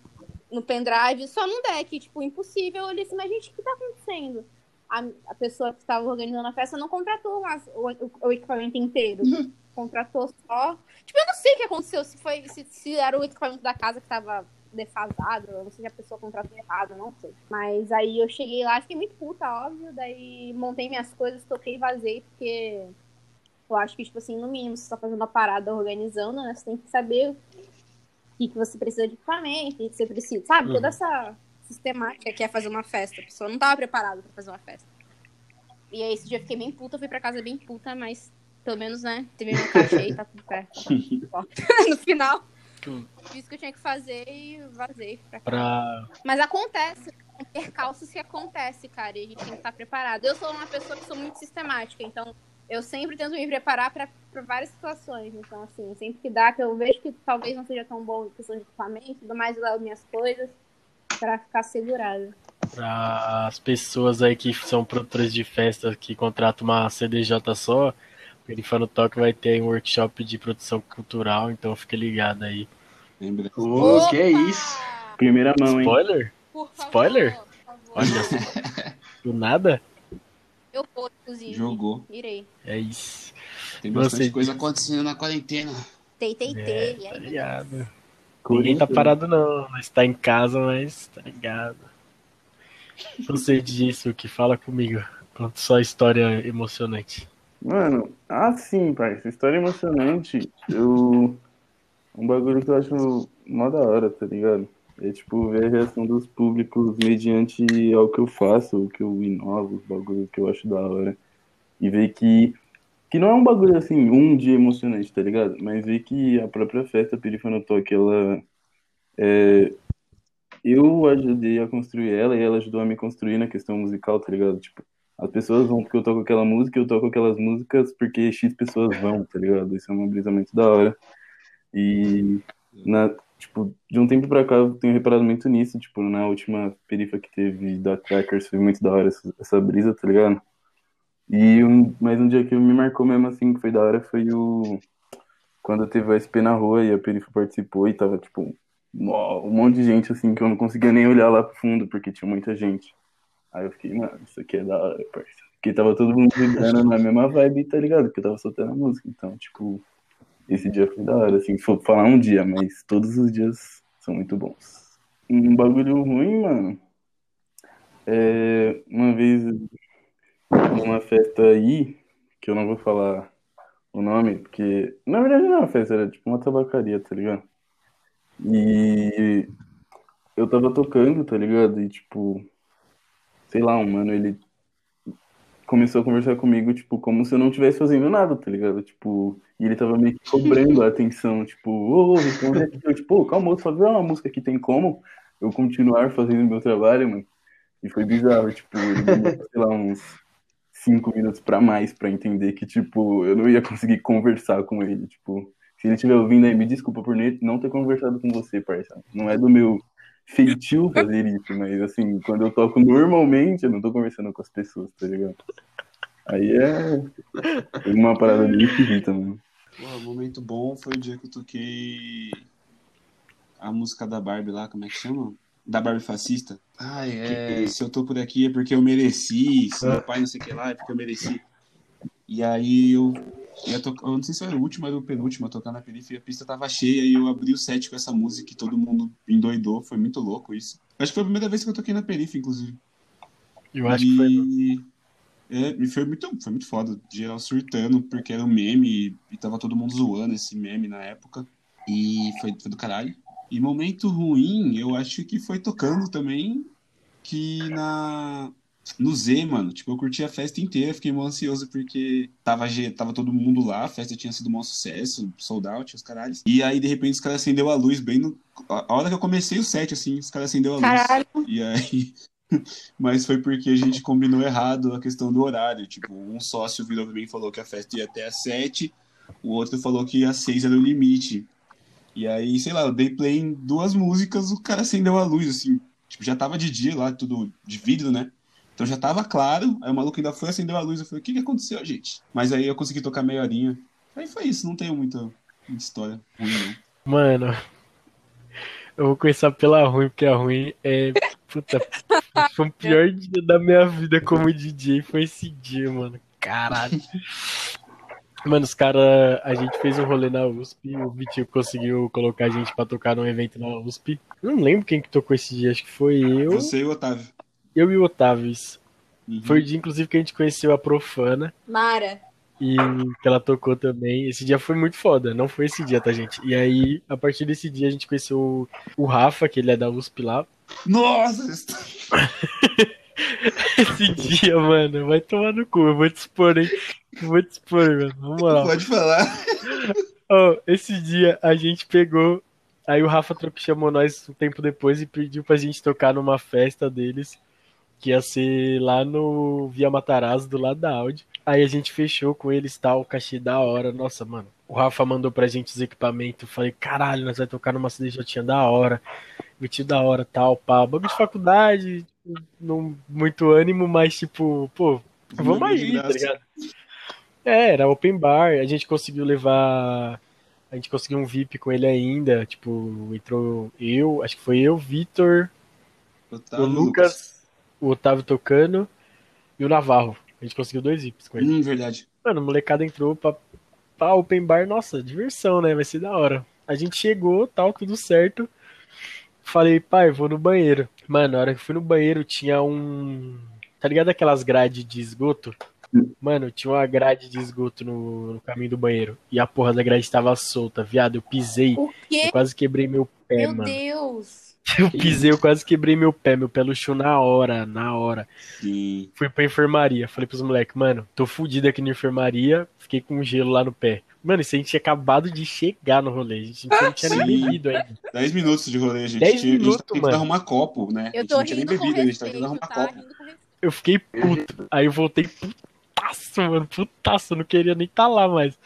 no pendrive, só num deck, tipo, impossível. Eu assim, mas gente, o que tá acontecendo? A, a pessoa que estava organizando a festa não contratou o, o- o equipamento inteiro. Contratou só. Tipo, eu não sei o que aconteceu, se foi, se, se era o equipamento da casa que tava defasado, eu não sei se a pessoa contratou errado, não sei. Mas aí eu cheguei lá, fiquei muito puta, óbvio, daí montei minhas coisas, toquei e vazei, porque eu acho que, tipo assim, no mínimo, você tá fazendo a parada organizando, né, você tem que saber que, que você precisa de equipamento, o que você precisa, sabe? Uhum. Toda essa sistemática que é fazer uma festa. A pessoa não tava preparada pra fazer uma festa. E aí esse dia eu fiquei bem puta, fui pra casa bem puta, mas pelo menos, né, teve meu cachê e tá tudo certo. no final, fiz o que eu tinha que fazer e vazei pra casa. Pra... Mas acontece, percalços que acontece, cara, e a gente tem que estar preparado. Eu sou uma pessoa que sou muito sistemática, então eu sempre tento me preparar pra pra várias situações. Então, assim, sempre que dá, que eu vejo que talvez não seja tão bom em questão de equipamento tudo mais, eu levo minhas coisas pra ficar segurada. para as pessoas aí que são produtores de festa que contratam uma CDJ só, o Perifano Talk vai ter um workshop de produção cultural, então fique ligado aí. Lembra? Ô, que isso? Primeira mão, hein? Spoiler? Favor, Spoiler? favor. Olha só. Do nada? Eu vou, inclusive. Jogou. Irei. É isso. Tem Você bastante disse. coisa acontecendo na quarentena. Tei, tei, É, tei. tá Ai, ligado. Ninguém tá parado não, mas tá em casa, mas tá ligado. Você disso que fala comigo. Conta só história emocionante. Mano, assim, pai, essa história é emocionante. Eu. Um bagulho que eu acho mó da hora, tá ligado? É tipo ver a reação dos públicos mediante ao que eu faço, o que eu inovo, os bagulhos que eu acho da hora. E ver que Que não é um bagulho assim, um dia emocionante, tá ligado? Mas ver que a própria festa Perifa Toque, ela. É, eu ajudei a construir ela e ela ajudou a me construir na questão musical, tá ligado? Tipo, as pessoas vão porque eu toco aquela música eu toco aquelas músicas porque X pessoas vão, tá ligado? Isso é uma brisa muito da hora. E, na, tipo, de um tempo pra cá eu tenho reparado muito nisso, tipo, na última perifa que teve da Crackers foi muito da hora essa, essa brisa, tá ligado? E um, mais um dia que me marcou mesmo assim, que foi da hora, foi o. Quando teve a SP na rua e a perifa participou e tava, tipo, um monte de gente assim que eu não conseguia nem olhar lá pro fundo, porque tinha muita gente. Aí eu fiquei, mano, isso aqui é da hora, parça. Porque tava todo mundo vibrando na mesma vibe, tá ligado? Porque eu tava soltando a música. Então, tipo, esse dia foi da hora, assim, se for falar um dia, mas todos os dias são muito bons. Um bagulho ruim, mano. É, uma vez, numa festa aí, que eu não vou falar o nome, porque na verdade não era uma festa, era tipo uma tabacaria, tá ligado? E eu tava tocando, tá ligado? E tipo, sei lá, um mano, ele começou a conversar comigo, tipo, como se eu não estivesse fazendo nada, tá ligado? Tipo, e ele tava meio que cobrando a atenção, tipo, ô, responde aqui. Eu, tipo, calma, só ver uma música que tem como eu continuar fazendo meu trabalho, mano. E foi bizarro, tipo, ele demorou, sei lá, uns cinco minutos pra mais pra entender que, tipo, eu não ia conseguir conversar com ele, tipo, se ele estiver ouvindo aí, me desculpa por não ter conversado com você, parça. Não é do meu feitio fazer isso, mas assim, quando eu toco normalmente, eu não tô conversando com as pessoas, tá ligado? Aí é uma parada bem esquisita, mano. Pô, momento bom foi o dia que eu toquei a música da Barbie lá, como é que chama? Da Barbie fascista. Ai, é. Que, se eu tô por aqui é porque eu mereci, se meu pai não sei o que lá é porque eu mereci. E aí eu ia tocar, eu não sei se era o último ou o penúltimo a tocar na periferia, a pista tava cheia e eu abri o set com essa música e todo mundo endoidou, foi muito louco isso. Acho que foi a primeira vez que eu toquei na periferia, inclusive. Eu acho e... que foi. É, e foi muito, foi muito foda, geral surtando, porque era um meme e, e tava todo mundo zoando esse meme na época. E foi, foi do caralho. E momento ruim, eu acho que foi tocando também, que na, no Z, mano, tipo, eu curti a festa inteira, fiquei muito ansioso porque tava, tava todo mundo lá, a festa tinha sido um sucesso, sold out, os caralhos. E aí, de repente, os caras acendeu a luz bem no. A hora que eu comecei o set, assim, os caras acendeu a luz. Caralho. E aí. Mas foi porque a gente combinou errado a questão do horário. Tipo, um sócio virou pra mim e falou que a festa ia até às sete, o outro falou que às seis era o limite. E aí, sei lá, eu dei play em duas músicas, o cara acendeu a luz, assim. Tipo, já tava de dia lá, tudo de vidro, né? Então já tava claro, aí o maluco ainda foi, acendeu a luz, eu falei, o que que aconteceu, gente? Mas aí eu consegui tocar meia horinha. Aí foi isso, não tenho muita, muita história ruim, não. Mano, eu vou começar pela ruim, porque a ruim é. Puta, foi o pior dia da minha vida como DJ, foi esse dia, mano. Caralho. Mano, os caras. A gente fez um rolê na USP. O Vitinho conseguiu colocar a gente pra tocar num evento na USP. Eu não lembro quem que tocou esse dia, acho que foi eu. Você e o Otávio. Eu e o Otávio, isso. Uhum. Foi o dia, inclusive, que a gente conheceu a Profana. Mara. E que ela tocou também. Esse dia foi muito foda. Não foi esse dia, tá, gente? E aí, a partir desse dia, a gente conheceu o Rafa, que ele é da USP lá. Nossa! esse dia, mano, vai tomar no cu. Eu vou te expor, hein? Eu vou te expor, mano. Vamos lá. Pode falar. Oh, esse dia a gente pegou. Aí o Rafa chamou nós um tempo depois e pediu pra gente tocar numa festa deles que ia ser lá no Via Matarazzo, do lado da Audi. Aí a gente fechou com eles, tal, cachê da hora. Nossa, mano, o Rafa mandou pra gente os equipamentos. Falei, caralho, nós vai tocar numa CDJ da hora, vestido da hora, tal, pá. Bagulho de faculdade, não muito ânimo, mas tipo, pô, vamos aí, tá ligado? É, era open bar, a gente conseguiu levar. A gente conseguiu um VIP com ele ainda. Tipo, entrou eu, acho que foi eu, Vitor, o Lucas o Otávio tocando e o Navarro. A gente conseguiu dois VIPs com ele. Hum, verdade. Mano, a molecada entrou pra, pra open bar, nossa, diversão, né? Vai ser da hora. A gente chegou, tal, tudo certo. Falei, pai, vou no banheiro. Mano, na hora que fui no banheiro tinha um. Tá ligado aquelas grades de esgoto? Mano, tinha uma grade de esgoto no, no, caminho do banheiro. E a porra da grade tava solta, viado. Eu pisei. O quê? Eu quase quebrei meu pé, meu mano. Meu Deus. Eu pisei, eu quase quebrei meu pé, meu pé luxou na hora, na hora. Sim. Fui pra enfermaria, falei pros moleques, mano, tô fudido aqui na enfermaria, fiquei com gelo lá no pé. Mano, isso a gente tinha acabado de chegar no rolê, a gente não tinha nem bebido ainda. 10 minutos de rolê, gente. 10 tinha, a gente minutos, tá tentando mano. arrumar copo, né? a Eu gente tô não tinha nem bebido, a gente tá tentando arrumar tá? copo. Eu fiquei puto, aí eu voltei putaço, mano, putaço, não queria nem tá lá mais.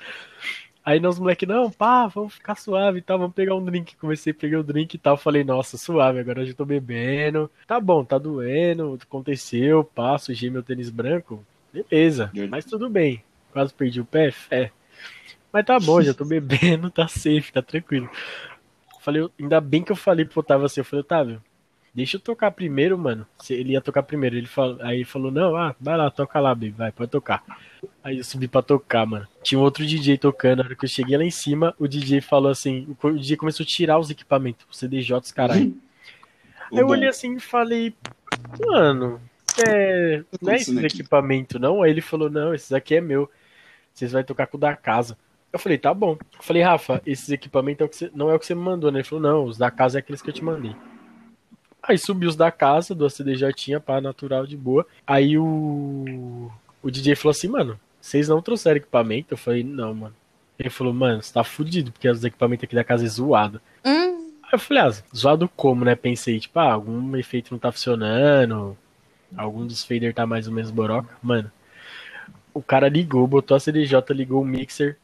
Aí nós moleque, não, pá, vamos ficar suave e tal, vamos pegar um drink. Comecei a pegar o drink e tal, falei, nossa, suave, agora eu já tô bebendo. Tá bom, tá doendo, aconteceu, pá, sujei meu tênis branco, beleza, mas tudo bem. Quase perdi o pé, fé. Mas tá bom, já tô bebendo, tá safe, tá tranquilo. Falei, ainda bem que eu falei pro Otávio assim, eu falei, Otávio, deixa eu tocar primeiro, mano. Ele ia tocar primeiro, ele falou, aí ele falou, não, ah, vai lá, toca lá, baby, vai, pode tocar. Aí eu subi pra tocar, mano. Tinha um outro DJ tocando, na hora que eu cheguei lá em cima, o DJ falou assim, o DJ começou a tirar os equipamentos, os CDJs, caralho. Aí eu olhei assim e falei, mano, é, não é aqui? equipamentos não? Aí ele falou, não, esses aqui é meu. Vocês vão tocar com o da casa. Eu falei, tá bom. Eu falei, Rafa, esses equipamentos é o que você- não é o que você me mandou, né? Ele falou, não, os da casa é aqueles que eu te mandei. Aí subi os da casa, do CDJ, pá, natural, de boa. Aí o, o DJ falou assim, mano, vocês não trouxeram equipamento? Eu falei, não, mano. Ele falou, mano, você tá fudido, porque os equipamentos aqui da casa é zoado. Hum, Aí eu falei, ah, zoado como, né? Pensei, tipo, ah, algum efeito não tá funcionando, algum dos fader tá mais ou menos boroca. Mano, o cara ligou, botou a CDJ, ligou o mixer,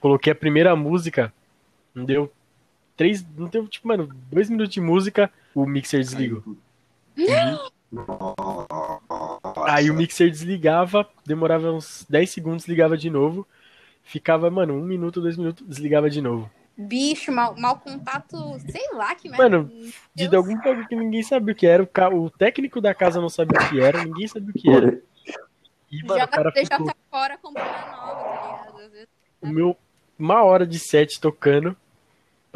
coloquei a primeira música, não deu três, não deu, tipo, mano, dois minutos de música, o mixer desligou. Aí o mixer desligava, demorava uns 10 segundos, ligava de novo, ficava, mano, um minuto, dois minutos, desligava de novo. bicho, mau, mau contato, sei lá que Mano, merda. De Deus. algum bagulho que ninguém sabia o que era, o, ca- o técnico da casa não sabia o que era, ninguém sabia o que era. E, mano, o cara ficou fora comprando nova, tá ligado? O meu, uma hora de set tocando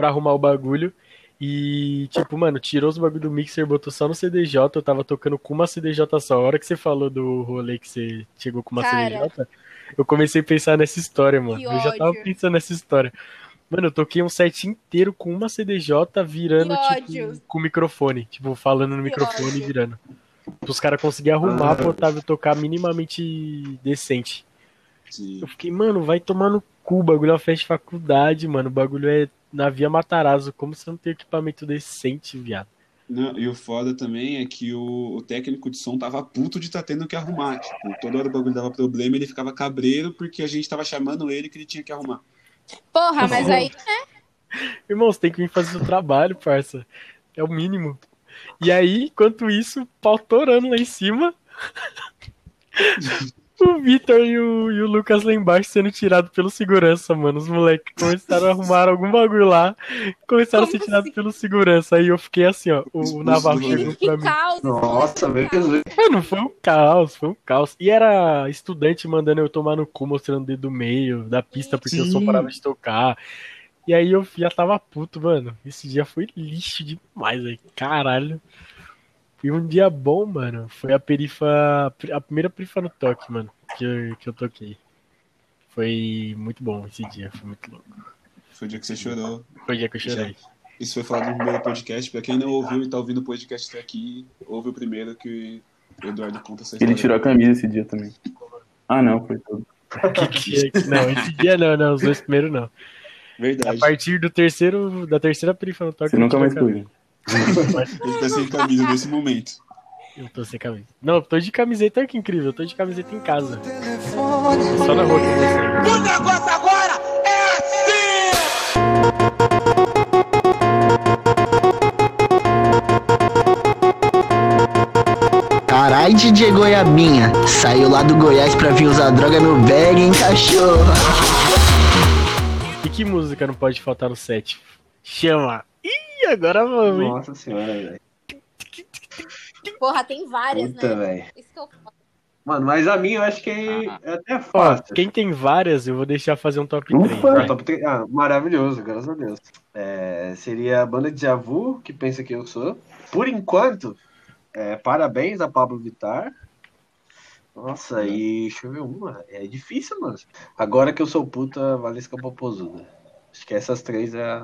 pra arrumar o bagulho. E, tipo, mano, tirou os bagulho do mixer, botou só no CDJ. Eu tava tocando com uma CDJ só. A hora que você falou do rolê que você chegou com uma Cara. CDJ, eu comecei a pensar nessa história, mano. Que Eu já tava pensando nessa história. Mano, eu toquei um set inteiro com uma CDJ virando, tipo, com o microfone. Tipo, falando no Que microfone e virando. Os caras conseguiam arrumar pro Otávio tocar minimamente decente. Sim. Eu fiquei, mano, vai tomar no cu, o bagulho é uma festa de faculdade, mano. O bagulho é na Via Matarazzo. Como você não tem equipamento decente, viado? Não, e o foda também é que o, o técnico de som tava puto de estar tendo que arrumar. Tipo, toda hora o bagulho dava problema, ele ficava cabreiro porque a gente tava chamando ele que ele tinha que arrumar. Porra, mas aí, Irmão, você tem que vir fazer o trabalho, parça. É o mínimo. E aí, enquanto isso, pau torando lá em cima. o Vitor e o, e o Lucas lá embaixo sendo tirados pelo segurança, mano. Os moleques começaram a arrumar algum bagulho lá. Começaram a ser Como tirados assim? pelo segurança. Aí eu fiquei assim, ó. O, o Navarro chegou pra que mim. caos. Nossa, caos. Jesus. Mano, foi um caos, foi um caos. E era estudante mandando eu tomar no cu, mostrando o dedo do meio da pista, porque eu só Sim. parava de tocar. E aí eu já tava puto, mano. Esse dia foi lixo demais, velho. Caralho. E um dia bom, mano. Foi a perifa. A primeira perifa no toque, mano. Que eu, que eu toquei. Foi muito bom esse dia, foi muito louco. Foi o dia que você chorou. Foi o dia que eu chorei. Isso foi falado no primeiro podcast. Pra quem não ouviu e tá ouvindo o podcast até aqui, ouve o primeiro que o Eduardo conta essa história. Ele tirou a camisa esse dia também. Ah, não, foi todo. Que dia que- Não, esse dia não, não. Os dois primeiros não. A Verdade. partir do terceiro, da terceira perifa no toque. Você nunca mais a foi. Ele tá sem camisa nesse momento. Eu tô sem camisa. Não, eu tô de camiseta, olha que incrível. Eu tô de camiseta em casa. Só na rua que eu. O negócio agora é assim! Carai, DJ Goiabinha. Saiu lá do Goiás pra vir usar droga no bag, hein, cachorro? E que música não pode faltar no set? Chama! Agora vamos, hein? Nossa senhora, velho. Porra, tem várias, Puta, né? velho. Isso que eu falo. Mano, mas a minha eu acho que é é até Ó, fácil. quem tem várias, eu vou deixar fazer um top Ufa! 3. Ah, vai. top três- ah, maravilhoso, graças a Deus. É, seria a banda de Javu, que pensa que eu sou. Por enquanto, é, parabéns a Pablo Vittar. Nossa, e deixa eu ver uma. É difícil, mano. Agora que eu sou puta, Valesca Popozuda. Acho que essas três é.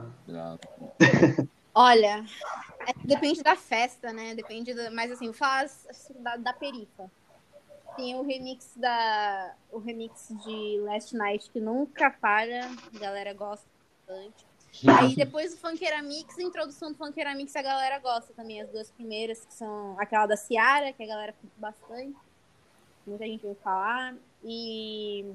Olha, é- depende da festa, né? Depende da, mas assim, faz da, da perifa. Tem o remix da o remix de Last Night que nunca falha, a galera gosta bastante. Aí depois o Funkeira Mix, a introdução do Funkeira Mix a galera gosta também, as duas primeiras que são aquela da Ciara, que a galera curte bastante. Muita gente ouve falar e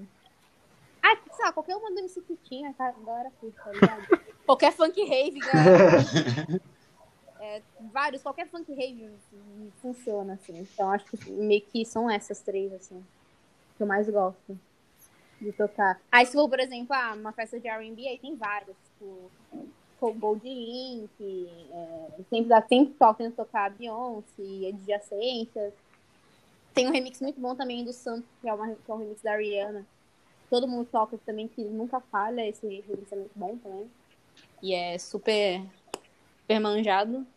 ah, sei lá, qualquer uma do MC Pitinha, a galera curte, tá ligado? qualquer funk rave, galera é, vários, qualquer funk rave funciona, assim. Então acho que meio que são essas três, assim, que eu mais gosto de tocar. Aí se for, por exemplo, ah, uma festa de R&B, aí tem vários, tipo, com Gold Link, é, sempre dá tempo tentando tocar a Beyoncé, adjacências. Tem um remix muito bom também do Santos, que é, uma, que é um remix da Rihanna. Todo mundo toca também, que nunca falha, esse remix é muito bom também. E é super, super manjado.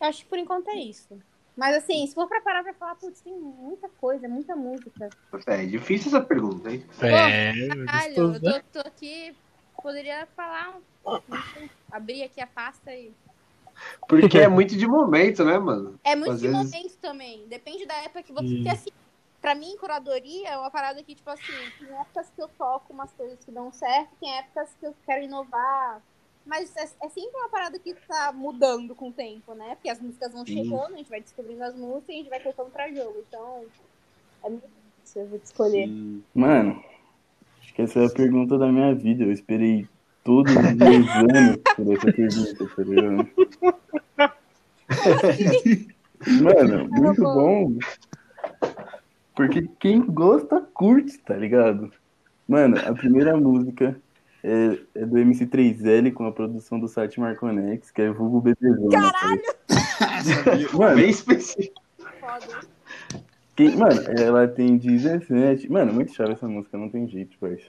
Eu acho que por enquanto é isso. Mas assim, se for pra parar pra falar, putz, tem muita coisa, muita música. É difícil essa pergunta, hein? É, Caralho, gostoso, eu né? tô, tô aqui, poderia falar, um- abrir aqui a pasta e... Porque é muito de momento, né, mano? É muito Às de vezes- momento também, depende da época que você... Porque assim, pra mim, curadoria é uma parada que, tipo assim, tem épocas que eu toco umas coisas que dão certo, tem épocas que eu quero inovar, mas é, é sempre uma parada que tá mudando com o tempo, né? Porque as músicas vão Sim. chegando, a gente vai descobrindo as músicas e a gente vai colocando pra jogo, então... É muito difícil eu vou te escolher. Sim. Mano, acho que essa é a pergunta da minha vida. Eu esperei todos os meus anos por essa pergunta, tá ligado? Mano, muito bom. Porque quem gosta, curte, tá ligado? Mano, a primeira música é, é do MC3L com a produção do site Marconex, que é Vulgo BTzona. Caralho! Mano, Bem específico. Foda. Quem, mano, ela tem 17. Mano, muito chave essa música, não tem jeito, parça.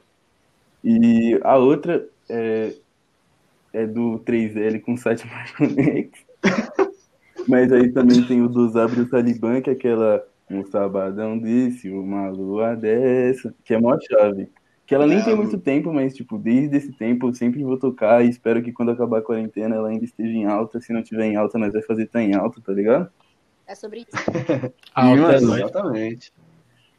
E a outra é, é do 3L com o site Marconex. Mas aí também tem o dos Abre o Talibã, que é aquela um sabadão desse, uma lua dessa, que é mó chave. Que ela nem É, tem eu- muito tempo, mas, tipo, desde esse tempo eu sempre vou tocar e espero que quando acabar a quarentena ela ainda esteja em alta. Se não tiver em alta, nós vai fazer tá em alta, tá ligado? É sobre isso. Alta, é nóis. Exatamente.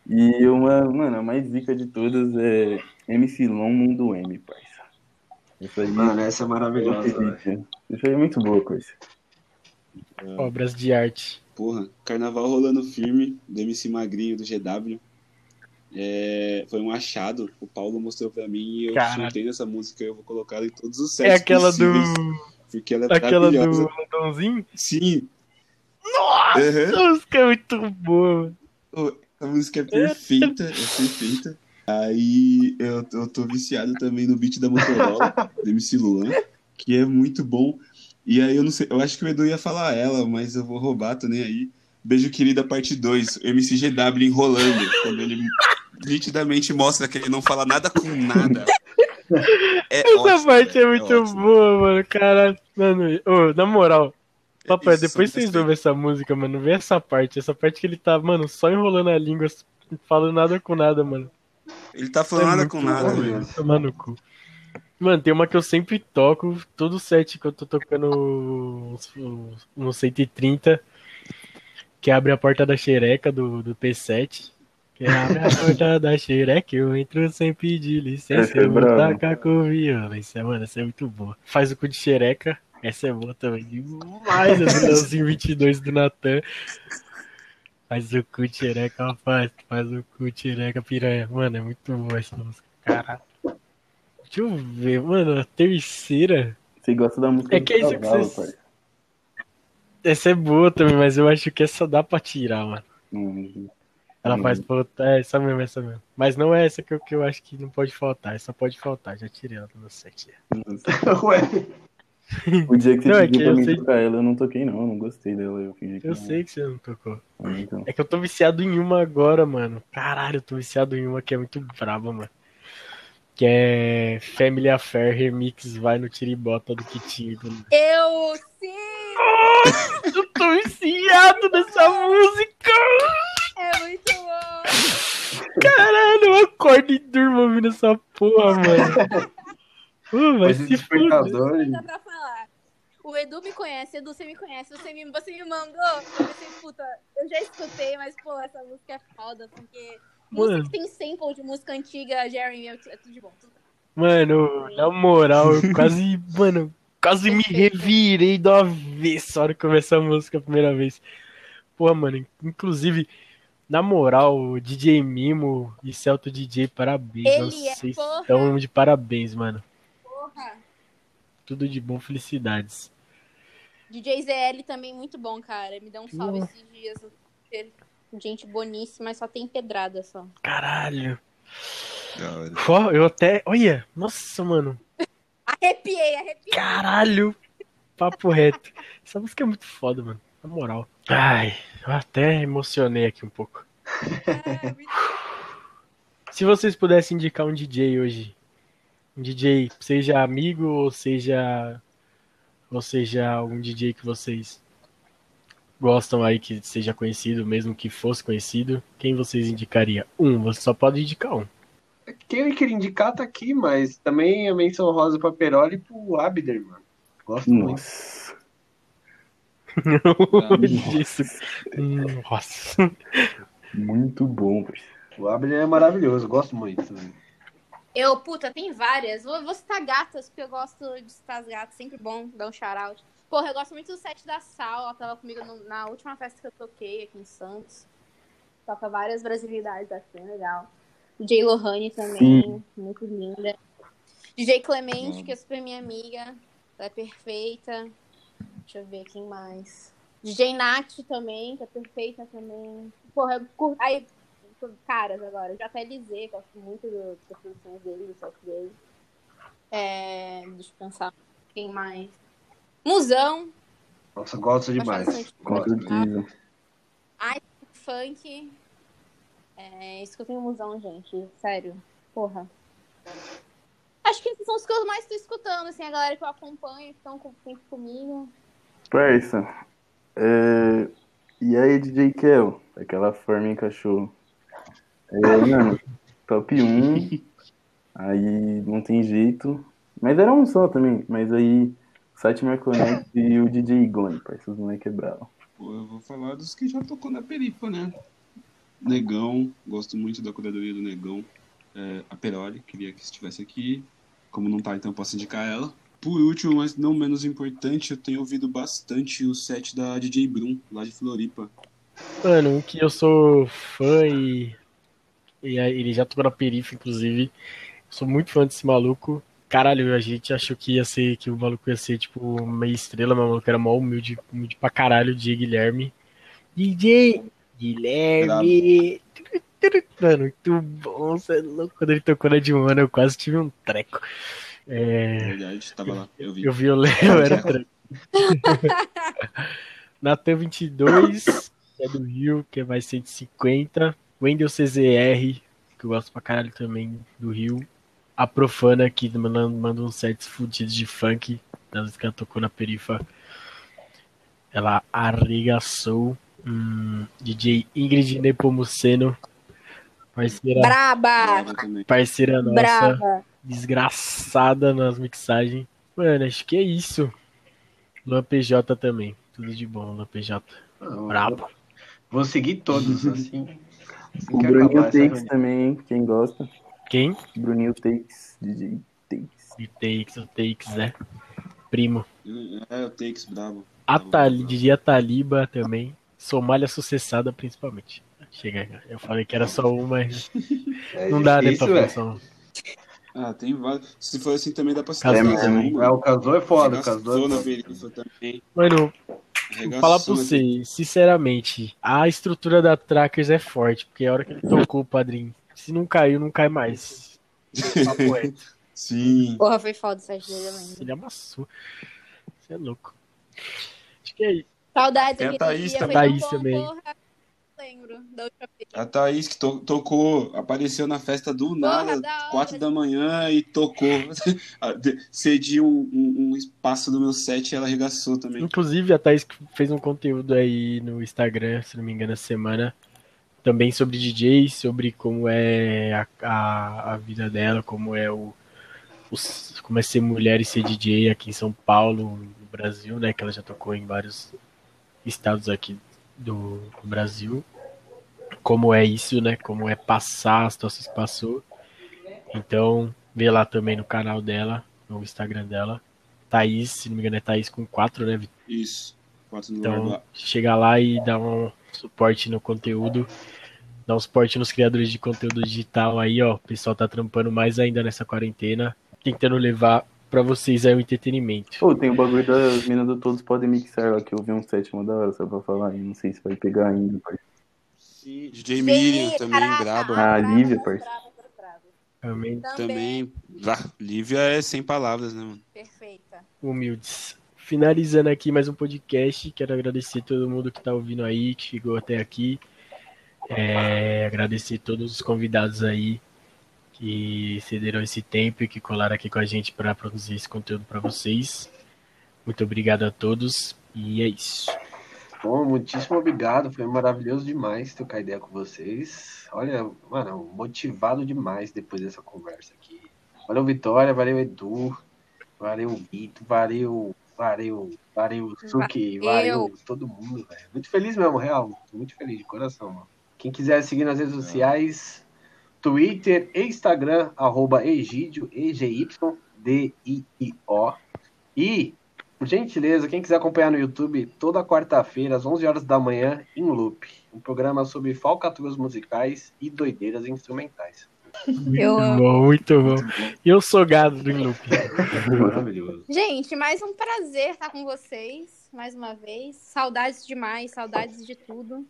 E uma, mano, a mais zica de todas é MC Long Mundo M, parça. Isso aí, Mano, essa é maravilhosa, velho. isso aí é muito boa coisa. Obras de arte. Porra, carnaval rolando firme, do MC Magrinho, do GW. É, foi um achado. O Paulo mostrou pra mim e eu surtei nessa música e eu vou colocar em todos os sets É aquela do. possíveis, Porque ela é Aquela do? Sim. Nossa, essa música é muito boa, A música é perfeita, é perfeita. Aí eu, eu tô viciado também no beat da Motorola, do MC Luan, que é muito bom. E aí eu não sei, eu acho que o Edu ia falar ela, mas eu vou roubar, tô nem aí. Beijo querida, parte 2, MC GW enrolando, quando ele nitidamente mostra que ele não fala nada com nada. É Essa ótimo, parte é velho, muito ótimo. boa, mano. Caralho. Mano, ô, na moral. Papai, Isso, depois vocês ouvem essa música, mano. Vê essa parte. Essa parte que ele tá, mano, só enrolando a língua, falando nada com nada, mano. Ele tá falando É nada com nada, bom, mano. Tomar no cu. Mano, tem uma que eu sempre toco, todo set que eu tô tocando no 130, que abre a porta da xereca do, do P7. Que abre a porta da xereca, eu entro sem pedir licença, é eu vou tacar com violência. Mano, essa é muito boa. Faz o cu de xereca, essa é boa também. Demais, a do Leozinho 22 do Natan. Faz o cu de xereca, faz, faz o cu de xereca, piranha. Mano, é muito boa essa música, caralho. Deixa eu ver, mano, a terceira. Você gosta da música É que é isso que parça. Essa é boa também, mas eu acho que essa dá pra tirar, mano. Hum, Ela Hum. faz falta. É essa mesmo, essa mesmo. Mas não é essa que eu, que eu acho que não pode faltar. Essa pode faltar, já tirei ela do meu set. Ué, O dia que você Não, é que pra eu mim sei- tocar ela, eu não toquei não, eu não gostei dela, eu fingi que Eu não. sei que você não tocou. Ah, Então. É que eu tô viciado em uma agora, mano. Caralho, eu tô viciado em uma que é muito braba, mano. Que é Family Affair Remix Vai no Tiribota do Kitinho. Eu sim! Eu tô viciado nessa música! É muito bom! Caralho, eu acordo e durmo ouvindo essa porra, mano. Pô, vai mas se despertador. Dá pra falar. O Edu me conhece, Edu, você me conhece, você me, você me mandou. Eu pensei, puta, eu já escutei, mas, pô, essa música é foda, porque música Mano. que tem sample de música antiga, Jeremy, é tudo de bom. tudo. Mano, na moral, eu quase, mano, quase me revirei do avesso a hora que começou a música a primeira vez. Porra, mano, inclusive, na moral, DJ Mimo e Celto DJ, parabéns. Ele é, vocês porra. estão de parabéns, mano. Porra. Tudo de bom, felicidades. DJ ZL também muito bom, cara. Me dá um salve esses dias. Gente boníssima, mas só tem pedrada só. Caralho. Ó, eu até. Olha, nossa, mano. Arrepiei, arrepiei. Caralho. Papo reto. Essa música é muito foda, mano. Na moral. Ai, eu até emocionei aqui um pouco. Muito Se vocês pudessem indicar um DJ hoje, um DJ, seja amigo ou seja ou seja um DJ que vocês gostam aí que seja conhecido, mesmo que fosse conhecido, quem vocês indicaria? Um, você só pode indicar um. Quem eu queria indicar tá aqui, mas também a menção rosa pra Peroli e pro Abder, mano. Gosto muito. Nossa. Nossa. Muito bom. O Abder é maravilhoso, gosto muito também. Eu, puta, tem várias. Vou, vou citar gatas, porque eu gosto de citar as gatas. Sempre bom dar um shout-out. Porra, eu gosto muito do set da Sal. Ela tava comigo no- na última festa que eu toquei aqui em Santos. Toca várias brasilidades, acho bem legal. DJ Lohane também, Sim. muito linda. DJ Clemente, Hum. que é super minha amiga. Ela é perfeita. Deixa eu ver quem mais. DJ Nath também, que é perfeita também. Porra, eu curto. Aí, caras agora. JLZ, gosto muito do- das produções dele, do set dele. É, deixa eu pensar. Quem mais? Musão, Nossa, gosto demais. Gosto. certeza. funk. É, escutem o Musão, gente. Sério. Porra. Acho que esses são os que eu mais tô escutando, assim, a galera que eu acompanho, que estão com- sempre comigo. Parça. É... E aí, DJ Kel? Aquela forma em cachorro. É, mano, top 1. Aí não tem jeito. Mas era um só também. Mas aí, Site Marconete e o DJ Gone, parça. Os moleques é bravo. Pô, eu vou falar dos que já tocou na perifa, né? Negão, gosto muito da curadoria do Negão. É, a Peroli, queria que estivesse aqui. Como não tá, então eu posso indicar ela. Por último, mas não menos importante, eu tenho ouvido bastante o set da DJ Brum, lá de Floripa. Mano, um que eu sou fã e, e ele já tocou na perifa, inclusive. Sou muito fã desse maluco. Caralho, a gente achou que ia ser, que o maluco ia ser, tipo, meia estrela, mas o maluco era mó humilde, humilde pra caralho, DJ Guilherme. DJ Guilherme! Mano, muito bom, você é louco. Quando ele tocou na Dilma, eu quase tive um treco. É, Na verdade, tava lá, eu vi. eu vi o Léo, era treco. Natan 22, que é do Rio, que é mais 150. Wendel CZR, que eu gosto pra caralho também do Rio. A Profana, que manda, manda uns sets fudidos de funk. Das vezes que ela tocou na perifa. Ela arregaçou. Hum, DJ Ingrid Nepomuceno. Parceira, Braba! Parceira nossa Brava! Desgraçada nas mixagens. Mano, acho que é isso. Luan PJ também. Tudo de bom, Luan PJ. Não, Brabo. Vou seguir todos, assim. assim O Bruninho Takes também, hein? quem gosta. Quem? Bruninho Takes, DJ Takes. O Takes, o Takes, né? Primo. É, o Takes, bravo. A Bravo, Tali, bravo. diria Taliba também. Somália sucessada, principalmente. Chega, eu falei que era só uma, mas É não dá, né, pra difícil. Ah, tem vários. Se for assim também dá pra Casou mais também. É, o casou é foda, o casou é na foda. Mano, vou falar pra você, sinceramente, a estrutura da Trackers é forte, porque a hora que ele tocou o padrinho, se não caiu, não cai mais. Sim. Porra, foi foda essa dele, eu lembro. Ele amassou. Você é louco. Acho que é isso. Saudades Tem a Thaís também. Thaís também. Porra, lembro da última vez. A Thaís que to- tocou, apareceu na festa do nada, da quatro da manhã e tocou. Cedi um, um- um espaço do meu set e ela arregaçou também. Inclusive, a Thaís fez um conteúdo aí no Instagram, se não me engano, essa semana, também sobre DJ, sobre como é a, a, a vida dela, como é o, os- como é ser mulher e ser DJ aqui em São Paulo, Brasil, né? Que ela já tocou em vários estados aqui do, do Brasil. Como é isso, né? Como é passar as situações que passou. Então, vê lá também no canal dela, no Instagram dela. Thaís, se não me engano, é Thaís com 4, né, Vitor? Isso. Quatro no Então, lugar chega lá e dá um suporte no conteúdo, dá um suporte nos criadores de conteúdo digital aí, ó. O pessoal tá trampando mais ainda nessa quarentena, tentando levar pra vocês aí o entretenimento. Pô, tem o bagulho das minas do Todos Podem Mixar lá, que eu vi um sétimo da hora, só pra falar aí. Não sei se vai pegar ainda, parceiro. Sim, DJ Miriam também, caraca, braba. Ah, brava, Lívia, parceiro. Também Também. Lívia é sem palavras, né, mano? Perfeita. humildes. Finalizando aqui mais um podcast, quero agradecer todo mundo que tá ouvindo aí, que chegou até aqui. É, agradecer todos os convidados aí que cederam esse tempo e que colaram aqui com a gente para produzir esse conteúdo para vocês. Muito obrigado a todos e é isso. Bom, muitíssimo obrigado. Foi maravilhoso demais trocar ideia com vocês. Olha, mano, motivado demais depois dessa conversa aqui. Valeu, Vitória. Valeu, Edu. Valeu, Vitor. Valeu, valeu, valeu, Suki. Valeu. Valeu, todo mundo, velho. Muito feliz mesmo, real. Tô muito feliz de coração, mano. Quem quiser seguir nas redes sociais, Twitter e Instagram, arroba Egídio, E-G-Y-D-I-I-O. E por gentileza, quem quiser acompanhar no YouTube, toda quarta-feira, às 11 horas da manhã, em Loop. Um programa sobre falcatruas musicais e doideiras instrumentais. Eu Muito amo. bom, muito bom. E eu sou gado do Loop. Maravilhoso. Gente, mais um prazer estar com vocês, mais uma vez. Saudades demais, saudades de tudo.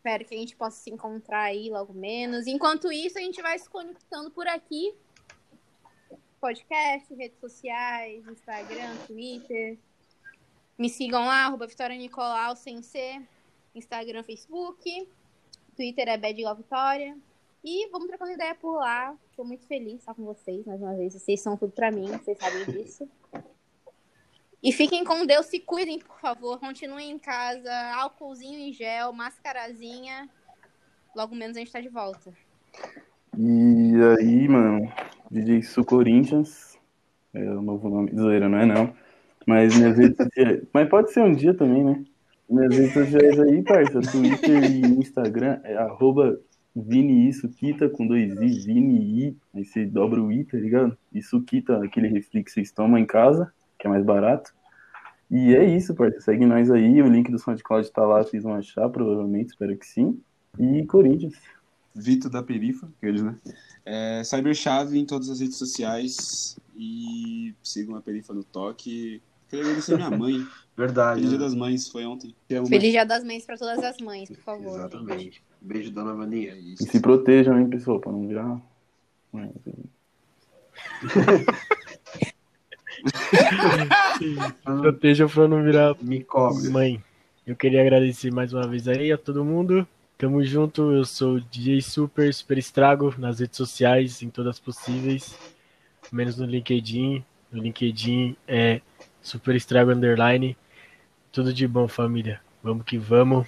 Espero que a gente possa se encontrar aí logo menos. Enquanto isso, a gente vai se conectando por aqui. Podcast, redes sociais, Instagram, Twitter. Me sigam lá, arroba Vitória Nicolau, sem C. Instagram, Facebook. Twitter é Bad Vitória. E vamos trocando ideia por lá. Estou muito feliz de estar com vocês mais uma vez. Vocês são tudo pra mim, vocês sabem disso. E fiquem com Deus, se cuidem, por favor. Continuem em casa, álcoolzinho em gel, mascarazinha. Logo menos a gente tá de volta. E aí, mano, DJ Su Corinthians, é o novo nome, zoeira, não é não. Mas minhas redes sociais, mas pode ser um dia também, né? Minhas redes sociais aí, parça, Twitter e Instagram é arroba Vini I Suquita com dois I, Vini I, aí você dobra o I, tá ligado? E Suquita, aquele refri que vocês tomam em casa, que é mais barato. E é isso, parça, segue nós aí, o link do SoundCloud tá lá, vocês vão achar, provavelmente, espero que sim. E Corinthians. Vitor da Perifa, aqueles, né? É, Cyberchave em todas as redes sociais e sigam a Perifa no toque. Queria agradecer minha mãe. Verdade. Feliz Dia né? das Mães, foi ontem. Amo, Feliz Dia das Mães pra todas as mães, por favor. Exatamente. Beijo, dona. É E se protejam, hein, pessoal, pra não virar. Proteja pra não virar Me cobre. Mãe, eu queria agradecer mais uma vez aí a todo mundo. Tamo junto, eu sou o DJ Super, Super Estrago, nas redes sociais, em todas possíveis, menos no LinkedIn. No LinkedIn é Super Estrago Underline. Tudo de bom, família. Vamos que vamos.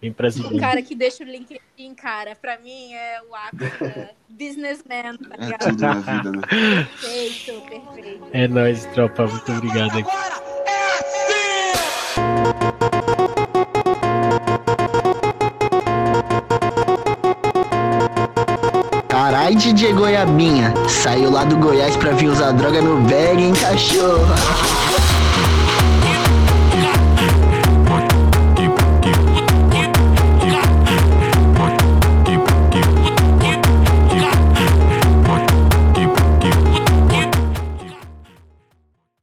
Vem pra O cara que deixa o LinkedIn, cara, pra mim é o ápice da businessman, tá É ligado? tudo na vida, né? Perfeito, perfeito. É nóis, tropa. Muito obrigado aí. Agora é assim! Carai, DJ Goiabinha, saiu lá do Goiás pra vir usar droga no bag, hein, cachorro?